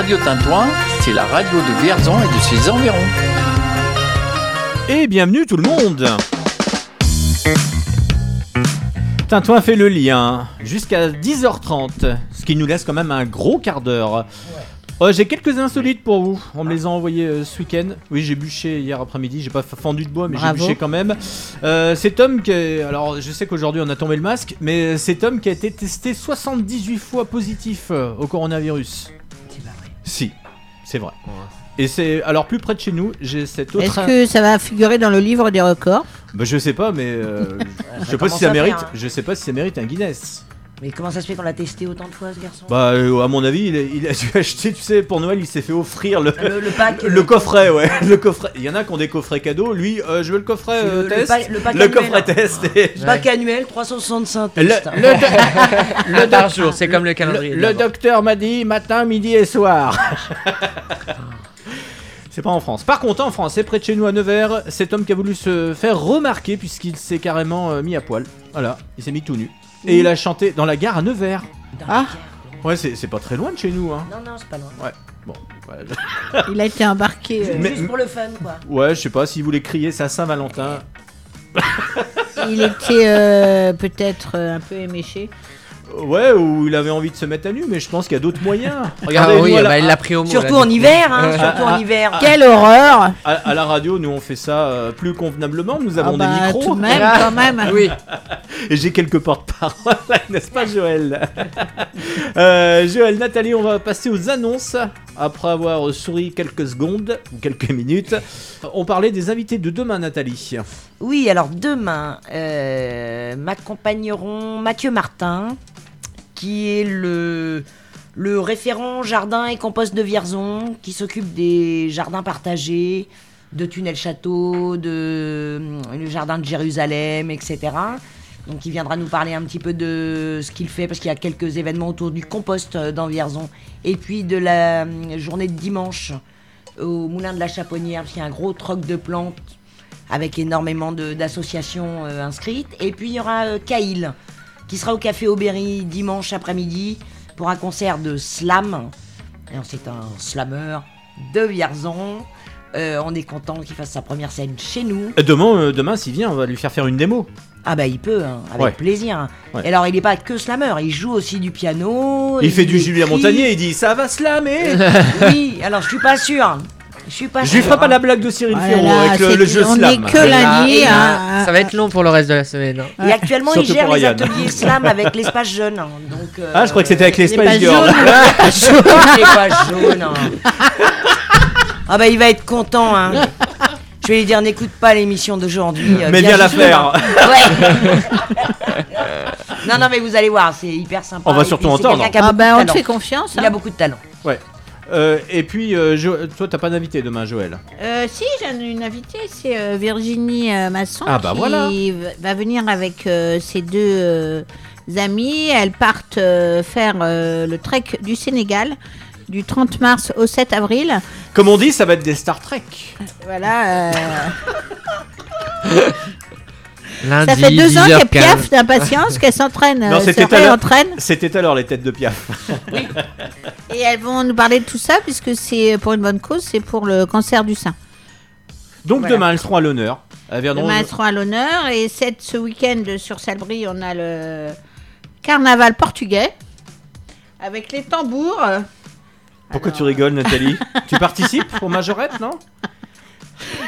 Radio Tintouin, c'est la radio de Vierzon et de ses environs. Et bienvenue tout le monde Tintouin fait le lien jusqu'à 10h30, ce qui nous laisse quand même un gros quart d'heure. Euh, j'ai quelques insolites pour vous. On me les a envoyés euh, ce week-end. Oui, j'ai bûché hier après-midi. J'ai pas fendu de bois, mais j'ai bûché quand même. Euh, cet homme qui est- Alors, je sais qu'aujourd'hui on a tombé le masque, mais cet homme qui a été testé 78 fois positif euh, au coronavirus. Si, c'est vrai. Et c'est. Alors, plus près de chez nous, j'ai cet autre. Est-ce que ça va figurer dans le livre des records? Bah, je sais pas, mais euh, *laughs* je sais pas si ça mérite. faire, hein. Je sais pas si ça mérite un Guinness. Mais comment ça se fait qu'on l'a testé autant de fois ce garçon? Bah, euh, à mon avis, il a, il a *laughs* dû acheter, tu sais, pour Noël, il s'est fait offrir le, le, le pack. *laughs* le coffret, ouais. *laughs* Le coffret. Il y en a qui ont des coffrets cadeaux. Lui, euh, je veux le coffret euh, le- le test. pack- le pack le annuel, coffret test. et- pack annuel 365 Le, tests. le, Le par jour, c'est comme le calendrier. le, docteur m'a dit matin, midi et soir. C'est pas en France. Par contre, en France, c'est près de chez nous à Nevers, cet homme qui a voulu se faire remarquer puisqu'il s'est carrément mis à poil. Voilà, il s'est mis tout nu. Et il a chanté dans la gare à Nevers. Dans Ah. la Ouais, c'est c'est pas très loin de chez nous, hein. Non, non, c'est pas loin. Bon, voilà, je- Il a été embarqué. euh, Mais- Juste pour le fun, quoi. ouais, je sais pas s'il voulait crier, c'est à Saint-Valentin. il était euh, peut-être euh, un peu éméché. Ouais, ou il avait envie de se mettre à nu, mais je pense qu'il y a d'autres moyens. Ah Regardez, oui, nous, à, la, bah, il l'a pris au mot. Surtout là, en hiver, hein. Surtout Ah, en hiver. Quelle horreur à- à la radio, nous on fait ça euh, plus convenablement. Nous avons Ah bah, des micros. tout de même, quand même. *laughs* Oui. Et j'ai quelques porte-paroles, *laughs* n'est-ce pas, Joël? Euh, Joël, Nathalie, on va passer aux annonces. Après avoir souri quelques secondes, ou quelques minutes, on parlait des invités de demain, Nathalie. Oui, alors demain, euh, m'accompagneront Mathieu Martin, qui est le, référent jardin et compost de Vierzon, qui s'occupe des jardins partagés, de Tunnel Château, de euh, le jardin de Jérusalem, etc. Donc il viendra nous parler un petit peu de ce qu'il fait, parce qu'il y a quelques événements autour du compost euh, dans Vierzon, et puis de la euh, journée de dimanche au Moulin de la Chaponnière, parce qu'il y a un gros troc de plantes avec énormément d'associations inscrites. Et puis il y aura euh, qui sera au Café Aubéry dimanche après-midi pour un concert de slam. Et C'est un slammer de Vierzon. Euh, on est content qu'il fasse sa première scène chez nous. Euh, Demain, euh, demain s'il vient, on va lui faire faire une démo. Ah bah il peut, hein, avec Ouais. plaisir. Ouais. Et alors il n'est pas que slammer, il joue aussi du piano. Il fait du. Julien Montagnier, il dit ça va slammer. *laughs* Oui, alors je suis pas sûr. Je suis pas Je lui ferai pas hein. la blague de Cyril Oh là Ferraud là, avec le, le jeu on slam. est que lundi. hein, Ça va être long pour le reste de la semaine. hein. Et actuellement, il gère les Ryan. ateliers slam avec l'espace jeune. hein. Donc, euh, Ah, je crois que c'était avec les les Spice pages Girls. *laughs* jaunes. C'est pas jaune. hein. Ah bah il va être content. Hein. Je vais lui dire n'écoute pas l'émission d'aujourd'hui. euh, Mais viens la faire. *laughs* Ouais. non non mais vous allez voir, c'est hyper sympa. On va surtout entendre. Ah beaucoup bah de on te talent. fait confiance. Il a beaucoup de talent. Euh, et puis, euh, Jo- toi, t'as pas d'invité demain, Joël? Euh, si, j'ai une invitée, c'est euh, Virginie euh, Masson Ah bah qui voilà. v- va venir avec euh, ses deux euh, amis. Elles partent euh, faire euh, le trek du Sénégal du 30 mars au 7 avril. Comme on dit, ça va être des Star Trek. Voilà. euh, *laughs* Lundi, ça fait deux ans qu'elle 10h15. piaffe d'impatience, qu'elle s'entraîne, Non, euh, c'était. C'était alors les têtes de Piaf. Et elles vont nous parler de tout ça puisque c'est pour une bonne cause, c'est pour le cancer du sein. Donc Voilà. demain, elles seront à l'honneur. Demain, elles seront à l'honneur. Et cette, ce week-end sur Salbris, on a le carnaval portugais avec les tambours. Pourquoi tu rigoles, Nathalie? Tu participes pour Majorette, non? *laughs*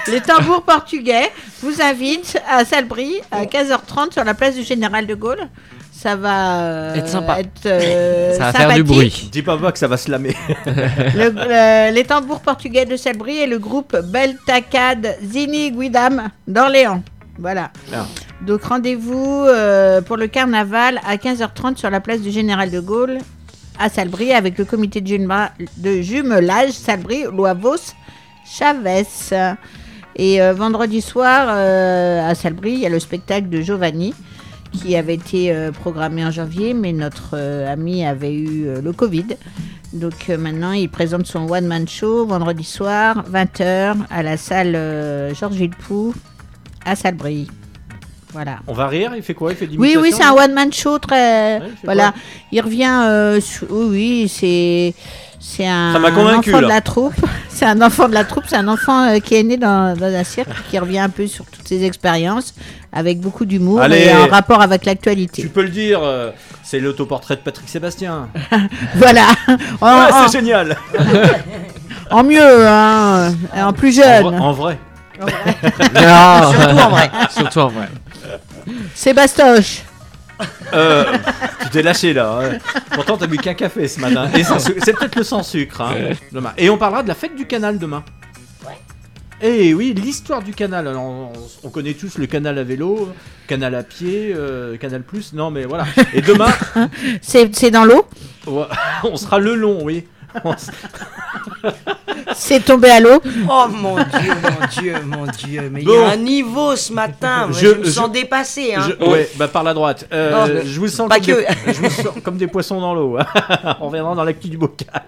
Les tambours portugais vous invitent à Salbris à 15h30 sur la place du Général de Gaulle. Ça va euh, Être sympa. être, euh, *laughs* Ça va faire du bruit. Dis pas pas que ça va se lamer. *laughs* Le- le- les tambours portugais de Salbris et le groupe Beltacad Zini Guidam d'Orléans. Voilà. Ah. Donc rendez-vous euh, pour le carnaval à 15h30 sur la place du Général de Gaulle à Salbris avec le comité de, jumela- de jumelage Salbris Loavos Chavez. Et euh, vendredi soir euh, à Salbris, il y a le spectacle de Giovanni qui avait été euh, programmé en janvier, mais notre ami avait eu le Covid. Donc maintenant, il présente son one-man show vendredi soir, 20h, à la salle Georges Villepoux, à Salbris. Voilà. On va rire, il fait quoi? Il fait Oui, oui, c'est un one-man show très. Ouais, il fait voilà. Il revient. euh, Oui, oui, c'est. *laughs* C'est un, enfant de la troupe. C'est un enfant de la troupe. C'est un enfant qui est né dans, dans un cirque, qui revient un peu sur toutes ses expériences, avec beaucoup d'humour et en rapport avec l'actualité. Tu peux le dire, euh, c'est l'autoportrait de Patrick Sébastien. *laughs* Voilà. En, *laughs* Ouais, en- c'est génial. en mieux, hein, en plus jeune. En vrai. en vrai. Non. Surtout en vrai. Surtout en vrai. Sébastoche. Euh, tu t'es lâché là. ouais. Pourtant, t'as bu qu'un café ce matin. Et c'est peut-être le sans sucre. hein, demain. Et on parlera de la fête du canal demain. Et oui, l'histoire du canal. Alors, on, on connaît tous le canal à vélo, canal à pied, euh, canal plus. Non, mais voilà. Et demain, *laughs* C'est c'est dans l'eau? ouais, *laughs* on sera le long, oui. C'est tombé à l'eau. Oh mon dieu, mon dieu, mon dieu. Mais il y Bon. a un niveau ce matin. Moi, Je- je, me je- sens dépassé. Hein. Je- ouais, bah par la droite. Euh, Non, je vous sens pas comme, Des, que. je vous sens comme des poissons dans l'eau. *laughs* On reviendra dans l'actu du bocal.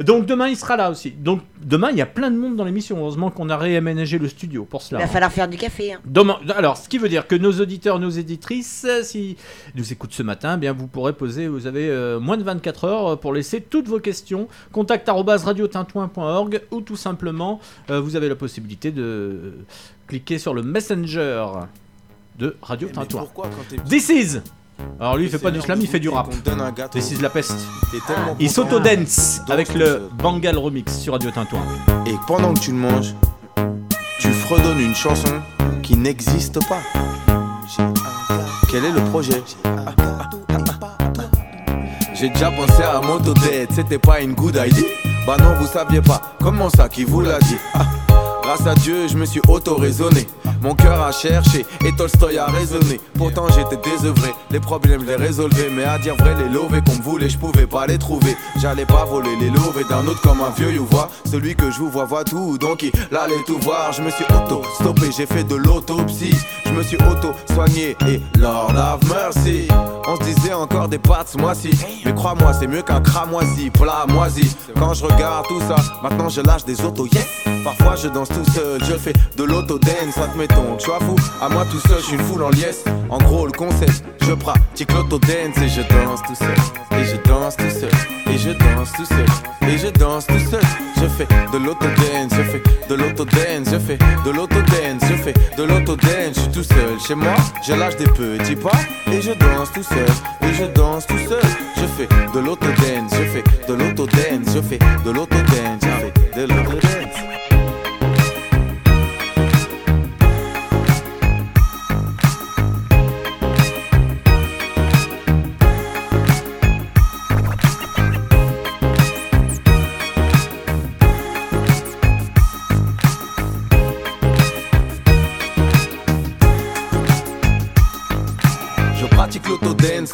Donc demain il sera là aussi. Donc demain il y a plein de monde dans l'émission. Heureusement qu'on a réaménagé le studio pour Il cela. va falloir faire du café. hein. Demain, alors, ce qui veut dire que nos auditeurs, nos éditrices, euh, si nous écoutent ce matin, eh bien vous pourrez poser, vous avez euh, moins de 24 heures pour laisser toutes vos questions. Contact arobase radiotintouin.org ou tout simplement, euh, vous avez la possibilité de cliquer sur le messenger de Radio Tintouin. This is alors lui il fait pas du slam, il fait du rap. This is la peste. Il s'auto-dance avec le Bangal Remix sur Radio Tintouin. Et pendant que tu le manges, tu fredonnes une chanson qui n'existe pas. Quel est le projet? J'ai déjà pensé à Motoded, c'était pas une good idea. Bah non, vous saviez pas, comment ça qui vous l'a dit? Ah, Grâce à Dieu, je me suis auto-raisonné. Mon cœur a cherché et Tolstoy a raisonné. Pourtant j'étais désœuvré, les problèmes je les résolvais. Mais à dire vrai, les lovés qu'on voulait, je pouvais pas les trouver. J'allais pas voler les lovés d'un autre comme un vieux you voit. Celui que je vous vois voit tout, donc il allait tout voir. Je me suis auto-stoppé, j'ai fait de l'autopsie. Je me suis auto-soigné et Lord have mercy. On se disait encore des pattes ce mois-ci. Mais crois-moi, c'est mieux qu'un cramoisi, plat moisi. Quand je regarde tout ça, maintenant je lâche des autos, yes. Parfois je danse tout seul, je fais de l'auto-dance. Admettons je sois fou, à moi tout seul, je suis une foule en liesse. En gros, le concept, je pratique l'auto-dance et je danse tout seul. Et je danse tout seul, et je danse tout seul, et je danse tout seul. Je fais de l'autodance, je fais de l'autodance, je fais de l'autodance, je fais de l'autodance. Je suis tout seul chez moi, je lâche des petits pas et je danse tout seul, et je danse tout seul. Je fais de l'autodance, je fais de l'autodance, je fais de l'autodance, je fais de l'autodance.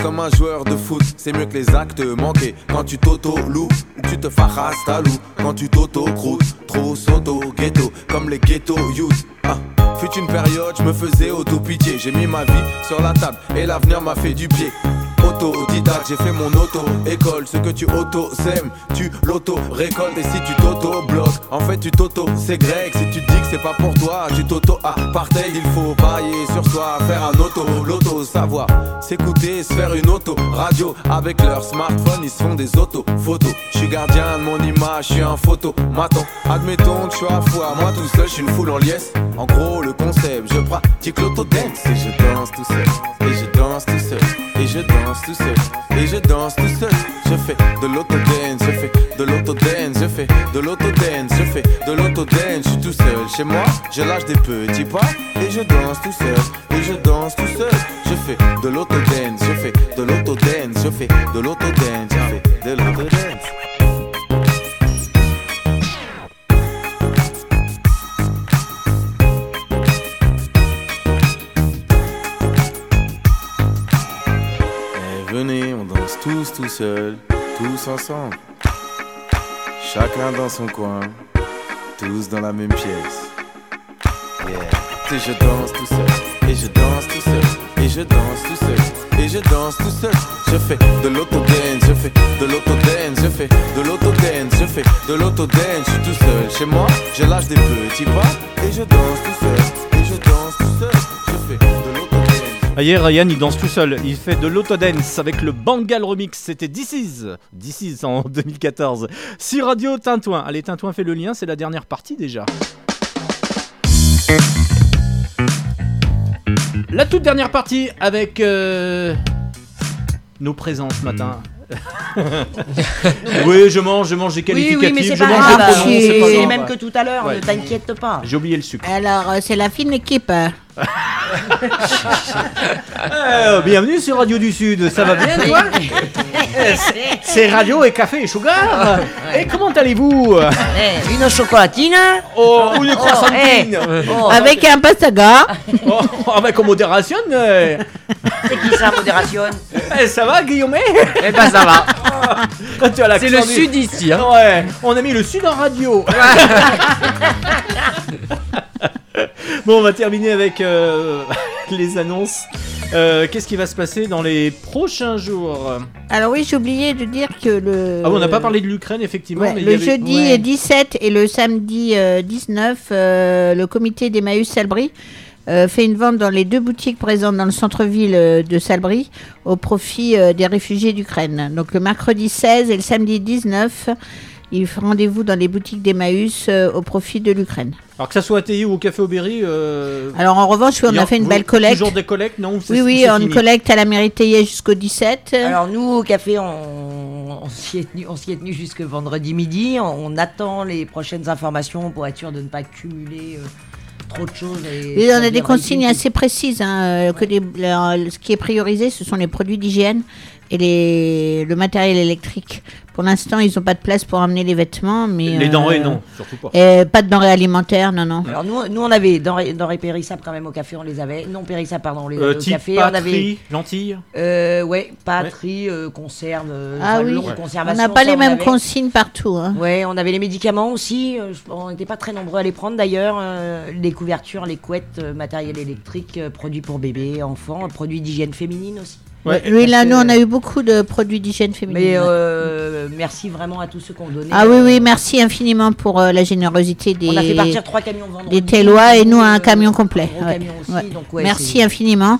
Comme un joueur de foot. C'est mieux que les actes manqués. Quand tu t'auto-loues, tu te farasses ta loup. Quand tu t'auto-croûtes, trop s'auto ghetto, comme les ghetto youth. Ah. Fut une période, je me faisais auto-pitié. J'ai mis ma vie sur la table et l'avenir m'a fait du pied. Autodidacte, j'ai fait mon auto-école. Ce que tu auto-sèmes, tu l'auto-récoltes. Et si tu t'auto-bloques, en fait tu t'auto-ségregues. Si tu dis que c'est pas pour toi, tu t'auto-apartheid. Il faut parier sur soi, faire un auto, l'auto-savoir. S'écouter, se faire une auto-radio. Avec leur smartphone, ils se font des auto-photos. Je suis gardien de mon image, je suis un photo. Maton, admettons que je suis à fois. Moi tout seul, je suis une foule en liesse. En gros, le concept, je pratique l'autodance. Et je danse tout seul, et je danse tout seul, et je danse tout seul, et je danse tout seul. Je fais de l'autodance, je fais de l'autodance, je fais de l'autodance, je fais de l'autodance. Je suis tout seul chez moi, je lâche des petits pas, et je danse tout seul, et je danse tout seul. Je fais de l'autodance, je fais de l'autodance, je fais de l'autodance, je fais de l'autodance. Venez, on danse tous tout seul, tous ensemble. Chacun dans son coin, tous dans la même pièce. Yeah. Et je danse tout seul, et je danse tout seul, et je danse tout seul, et je danse tout seul. Je fais de l'autodance, je fais de l'autodance, je fais de l'autodance, je fais de l'autodance. Je suis tout seul chez moi, je lâche des petits pas, et je danse tout seul, et je danse l'autodance. Ah, Ryan, il danse tout seul. Il fait de l'autodance avec le Bangal Remix. C'était This Is. This Is en *laughs* 2014. Si Radio Tintouin. Allez, Tintouin fait le lien. C'est la dernière partie déjà. La toute dernière partie avec euh, nos présents ce matin. *laughs* oui, je mange, je mange des Oui, qualificatifs. oui, mais c'est je pas mange grave. c'est les mêmes que tout à l'heure, Ouais. ne t'inquiète pas. J'ai oublié le sucre. Alors, euh, c'est la fine équipe. Eh, bienvenue sur Radio du Sud, ça va bien toi c'est- Radio et Café et Sugar Et comment allez-vous Eh, une chocolatine Oh, une croissantine eh, oh, Avec un pastaga. Oh, Avec modération euh. C'est qui ça, modération Eh, Ça va Guillaume Eh ben ça va. Tu as l'accent C'est le du- sud ici. Hein. Ouais, on a mis le Sud en radio *laughs* *laughs* Bon, on va terminer avec euh, *laughs* les annonces. Euh, Qu'est-ce qui va se passer dans les prochains jours? Alors oui, j'ai oublié de dire que le... Ah, bon, on n'a pas parlé de l'Ukraine, effectivement. Ouais, mais il le y avait- jeudi ouais. 17 et le samedi euh, 19, euh, le comité d'Emmaüs Salbris euh, fait une vente dans les deux boutiques présentes dans le centre-ville euh, de Salbris au profit euh, des réfugiés d'Ukraine. Donc le mercredi 16 et le samedi 19, il fait rendez-vous dans les boutiques d'Emmaüs euh, au profit de l'Ukraine. Alors que ça soit à TI ou au Café Aubéry. Euh... Alors en revanche, oui, on a fait une vous- belle collecte. Toujours des collectes, non Oui, oui, on fini collecte à la mairie Thaillet jusqu'au 17. Alors nous, au café, on, on s'y est tenu, on s'y est tenu jusque vendredi midi. On, on attend les prochaines informations pour être sûr de ne pas cumuler euh, trop de choses. Et Oui, on a des consignes assez précises. hein, euh, que ce qui est priorisé, ce sont les produits d'hygiène et les, le matériel électrique. Pour l'instant, ils n'ont pas de place pour emmener les vêtements, mais Les euh, denrées, non, surtout pas. et pas de denrées alimentaires, non, non. Alors nous, nous on avait denrées, denrées périssables quand même au café, on les avait. Non périssables, pardon, on les Euh, avait au café. on avait, lentilles. euh, ouais, pâterie, euh, conserve, euh, Ah oui, on n'a pas ça, les mêmes avait. consignes partout. hein. Ouais, on avait les médicaments aussi. euh, on n'était pas très nombreux à les prendre d'ailleurs. euh, les couvertures, les couettes, euh, matériel électrique, euh, produits pour bébés, enfants, produits d'hygiène féminine aussi. Ouais. Oui, là, nous, on a eu beaucoup de produits d'hygiène féminine. Mais euh, merci vraiment à tous ceux qui ont donné. Ah oui, oui, merci infiniment pour euh, la générosité des, On a fait partir trois camions vendredi. des Télois et nous un euh, camion complet. gros Ouais. camion aussi, Ouais. donc ouais, merci infiniment.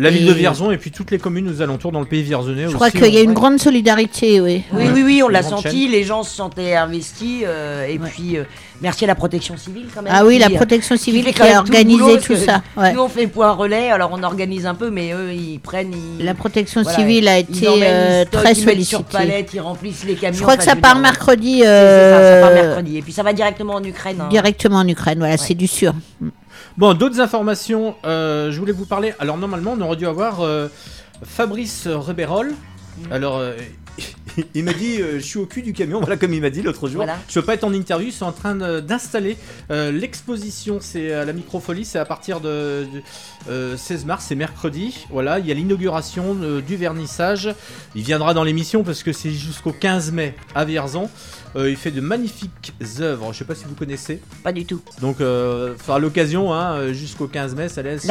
La ville de Vierzon et puis toutes les communes aux alentours dans le pays vierzonais Je crois aussi. qu'il y a ont- une grande solidarité, oui. Oui, oui, oui, on l'a senti, chaîne. les gens se sentaient investis. euh, et puis, euh, merci à la protection civile quand même. Ah oui, la qui, euh, protection civile qui quand a tout organisé boulot, tout ça. ouais. Nous, on fait point relais, alors on organise un peu, mais eux, ils prennent. Ils... La protection voilà, civile a été euh, très ils mettent sur sollicitée. palette, ils remplissent les camions. Je crois que ça part mercredi, ça, ça part euh, mercredi. Et puis ça va directement en Ukraine. hein. directement en Ukraine. Voilà, c'est du sûr. Bon, d'autres informations, euh, je voulais vous parler. Alors, normalement, on aurait dû avoir euh, Fabrice Rebérol. Alors, euh, *laughs* il m'a dit euh, Je suis au cul du camion, *laughs* voilà comme il m'a dit l'autre jour. Voilà. Je peux pas être en interview, ils sont en train d'installer euh, l'exposition. C'est à la Microfolie, c'est à partir de, de, euh, 16 mars, c'est mercredi. Voilà, il y a l'inauguration du vernissage. Il viendra dans l'émission parce que c'est jusqu'au 15 mai à Vierzon. Euh, il fait de magnifiques œuvres, je sais pas si vous connaissez. Pas du tout. Donc, euh, à l'occasion, hein, jusqu'au 15 mai, ça laisse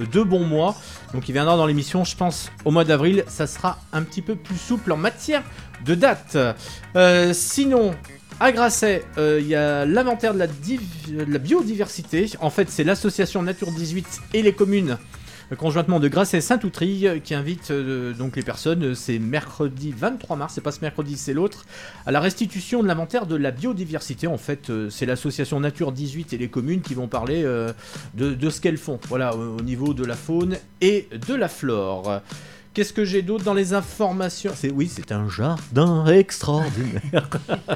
euh, deux bons mois. Donc, il viendra dans l'émission, je pense, au mois d'avril. Ça sera un petit peu plus souple en matière de date. Sinon, à Grasset, euh, il y a l'inventaire de, la div- de la biodiversité. En fait, c'est l'association Nature 18 et les communes. Conjointement de Grasset et Saint-Outry euh, qui invite euh, donc les personnes, euh, c'est mercredi 23 mars, c'est pas ce mercredi, c'est l'autre, à la restitution de l'inventaire de la biodiversité. En fait, c'est l'association Nature 18 et les communes qui vont parler de, ce qu'elles font, voilà, au niveau de la faune et de la flore. Qu'est-ce que j'ai d'autre dans les informations C'est oui, c'est un jardin extraordinaire.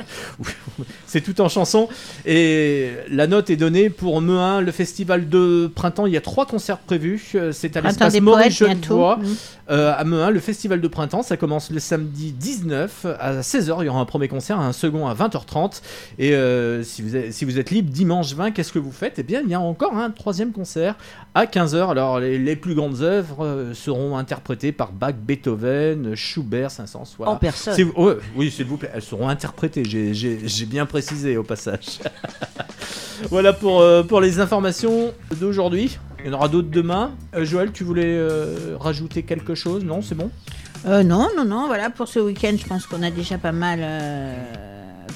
*laughs* C'est tout en chanson et la note est donnée pour Mehun, le festival de printemps. Il y a trois concerts prévus. Euh, C'est à l'espace Maurice. Genevois. Mm. Euh, à le festival de printemps, ça commence le samedi 19 à 16h. Il y aura un premier concert, un second à 20h30. Et euh, si, vous êtes, si vous êtes libre dimanche 20, qu'est-ce que vous faites? Eh bien, il y a encore un troisième concert à 15h. Alors, les, les plus grandes œuvres euh, seront interprétées par Bach, Beethoven, Schubert, Saint-Saëns. Voilà. En personne. Si vous- ouais, oui, s'il vous plaît, elles seront interprétées. J'ai- bien précisé au passage. *laughs* voilà pour, euh, pour les informations d'aujourd'hui. Il y en aura d'autres demain. Euh, Joël, tu voulais euh, rajouter quelque chose? Non, c'est bon? Non, non, non, voilà, pour ce week-end, je pense qu'on a déjà pas mal,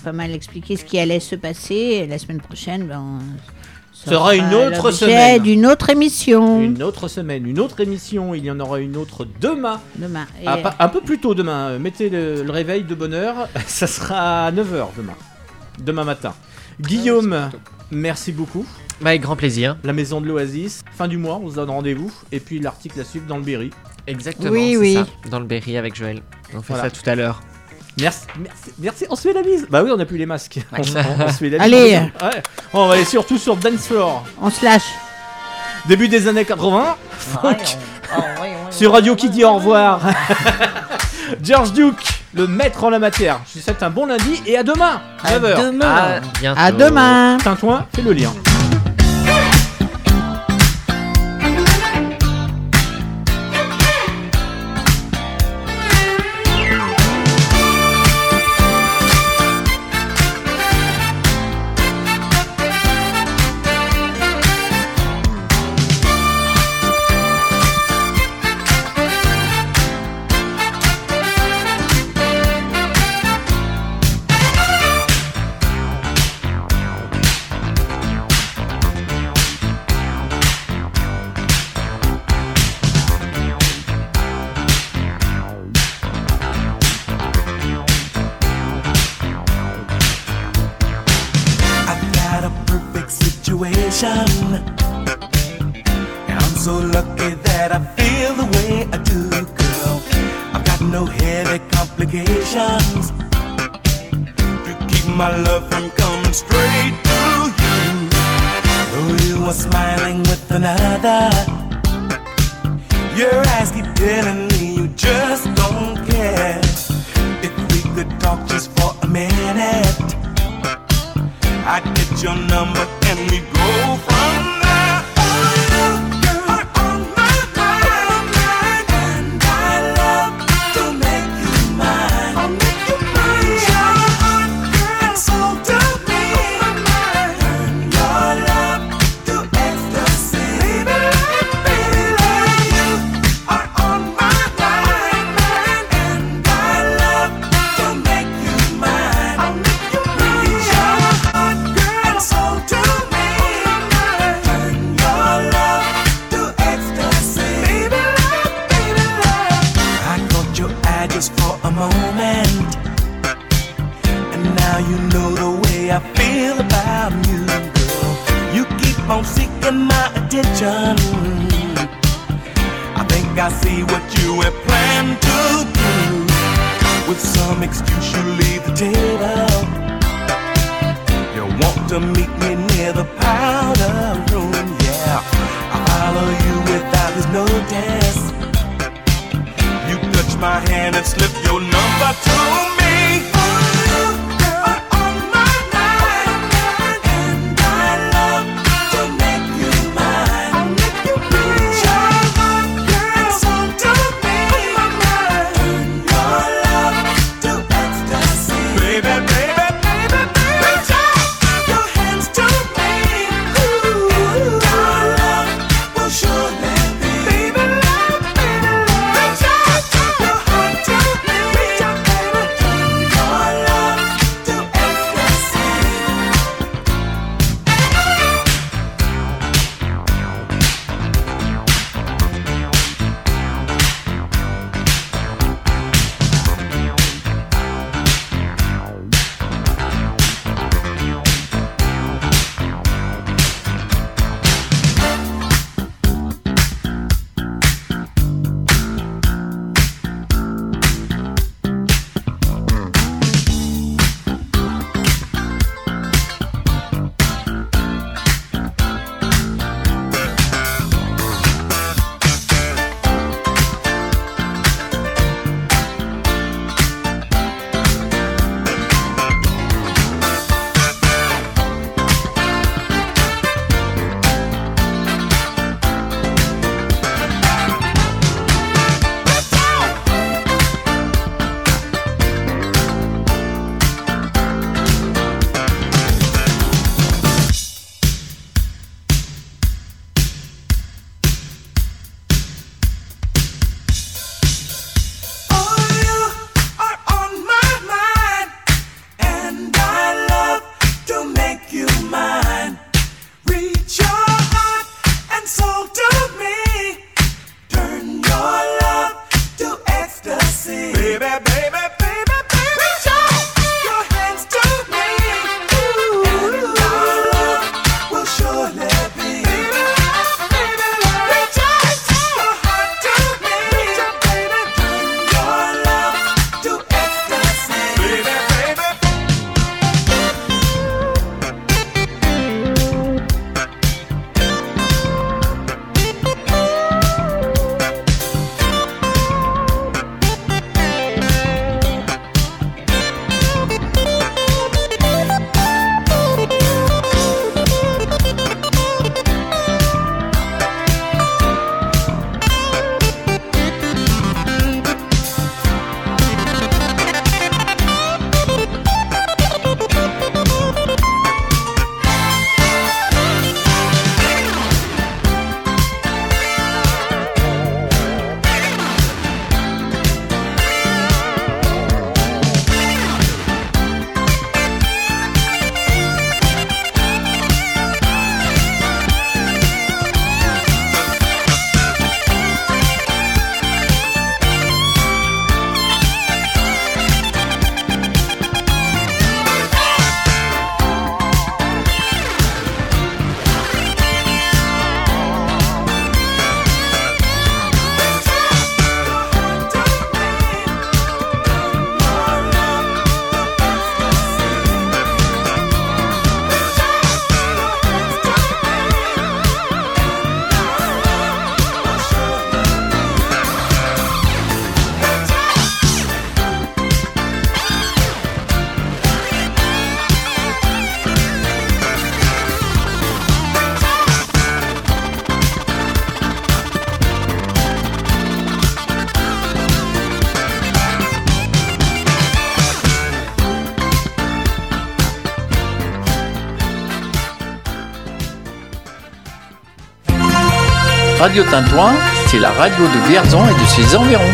pas mal expliqué ce qui allait se passer. Et la semaine prochaine, ben, on Ce sera une autre l'objet semaine. d'une autre émission. Une autre semaine, une autre émission. Il y en aura une autre demain. Demain. Et- Ah, un peu plus tôt demain. Mettez le, le réveil de bonne heure. *laughs* Ça sera à 9h demain. Demain matin. Guillaume, merci beaucoup. Bah, avec grand plaisir. La maison de l'Oasis. Fin du mois, on se donne rendez-vous. Et puis l'article à suivre dans le Berry. Exactement. Oui, c'est oui. ça, dans le Berry avec Joël. On fait Voilà. ça tout à l'heure. Merci, merci, merci. On se fait la bise. Bah oui, on a plus les masques. *laughs* On, se- on- on se fait la bise. Allez. Ouais. On va aller surtout sur Dance Floor. On se lâche. Début des années 80. Ah Ouais, Funk. on- ouais, ouais, *laughs* Sur Radio qui dit au revoir. *laughs* George Duke, le maître en la matière. Je vous souhaite un bon lundi et à demain. 9h. demain. À. À demain. Tintouin, fais le lien. Radio Tintouin, c'est la radio de Vierzon et de ses environs.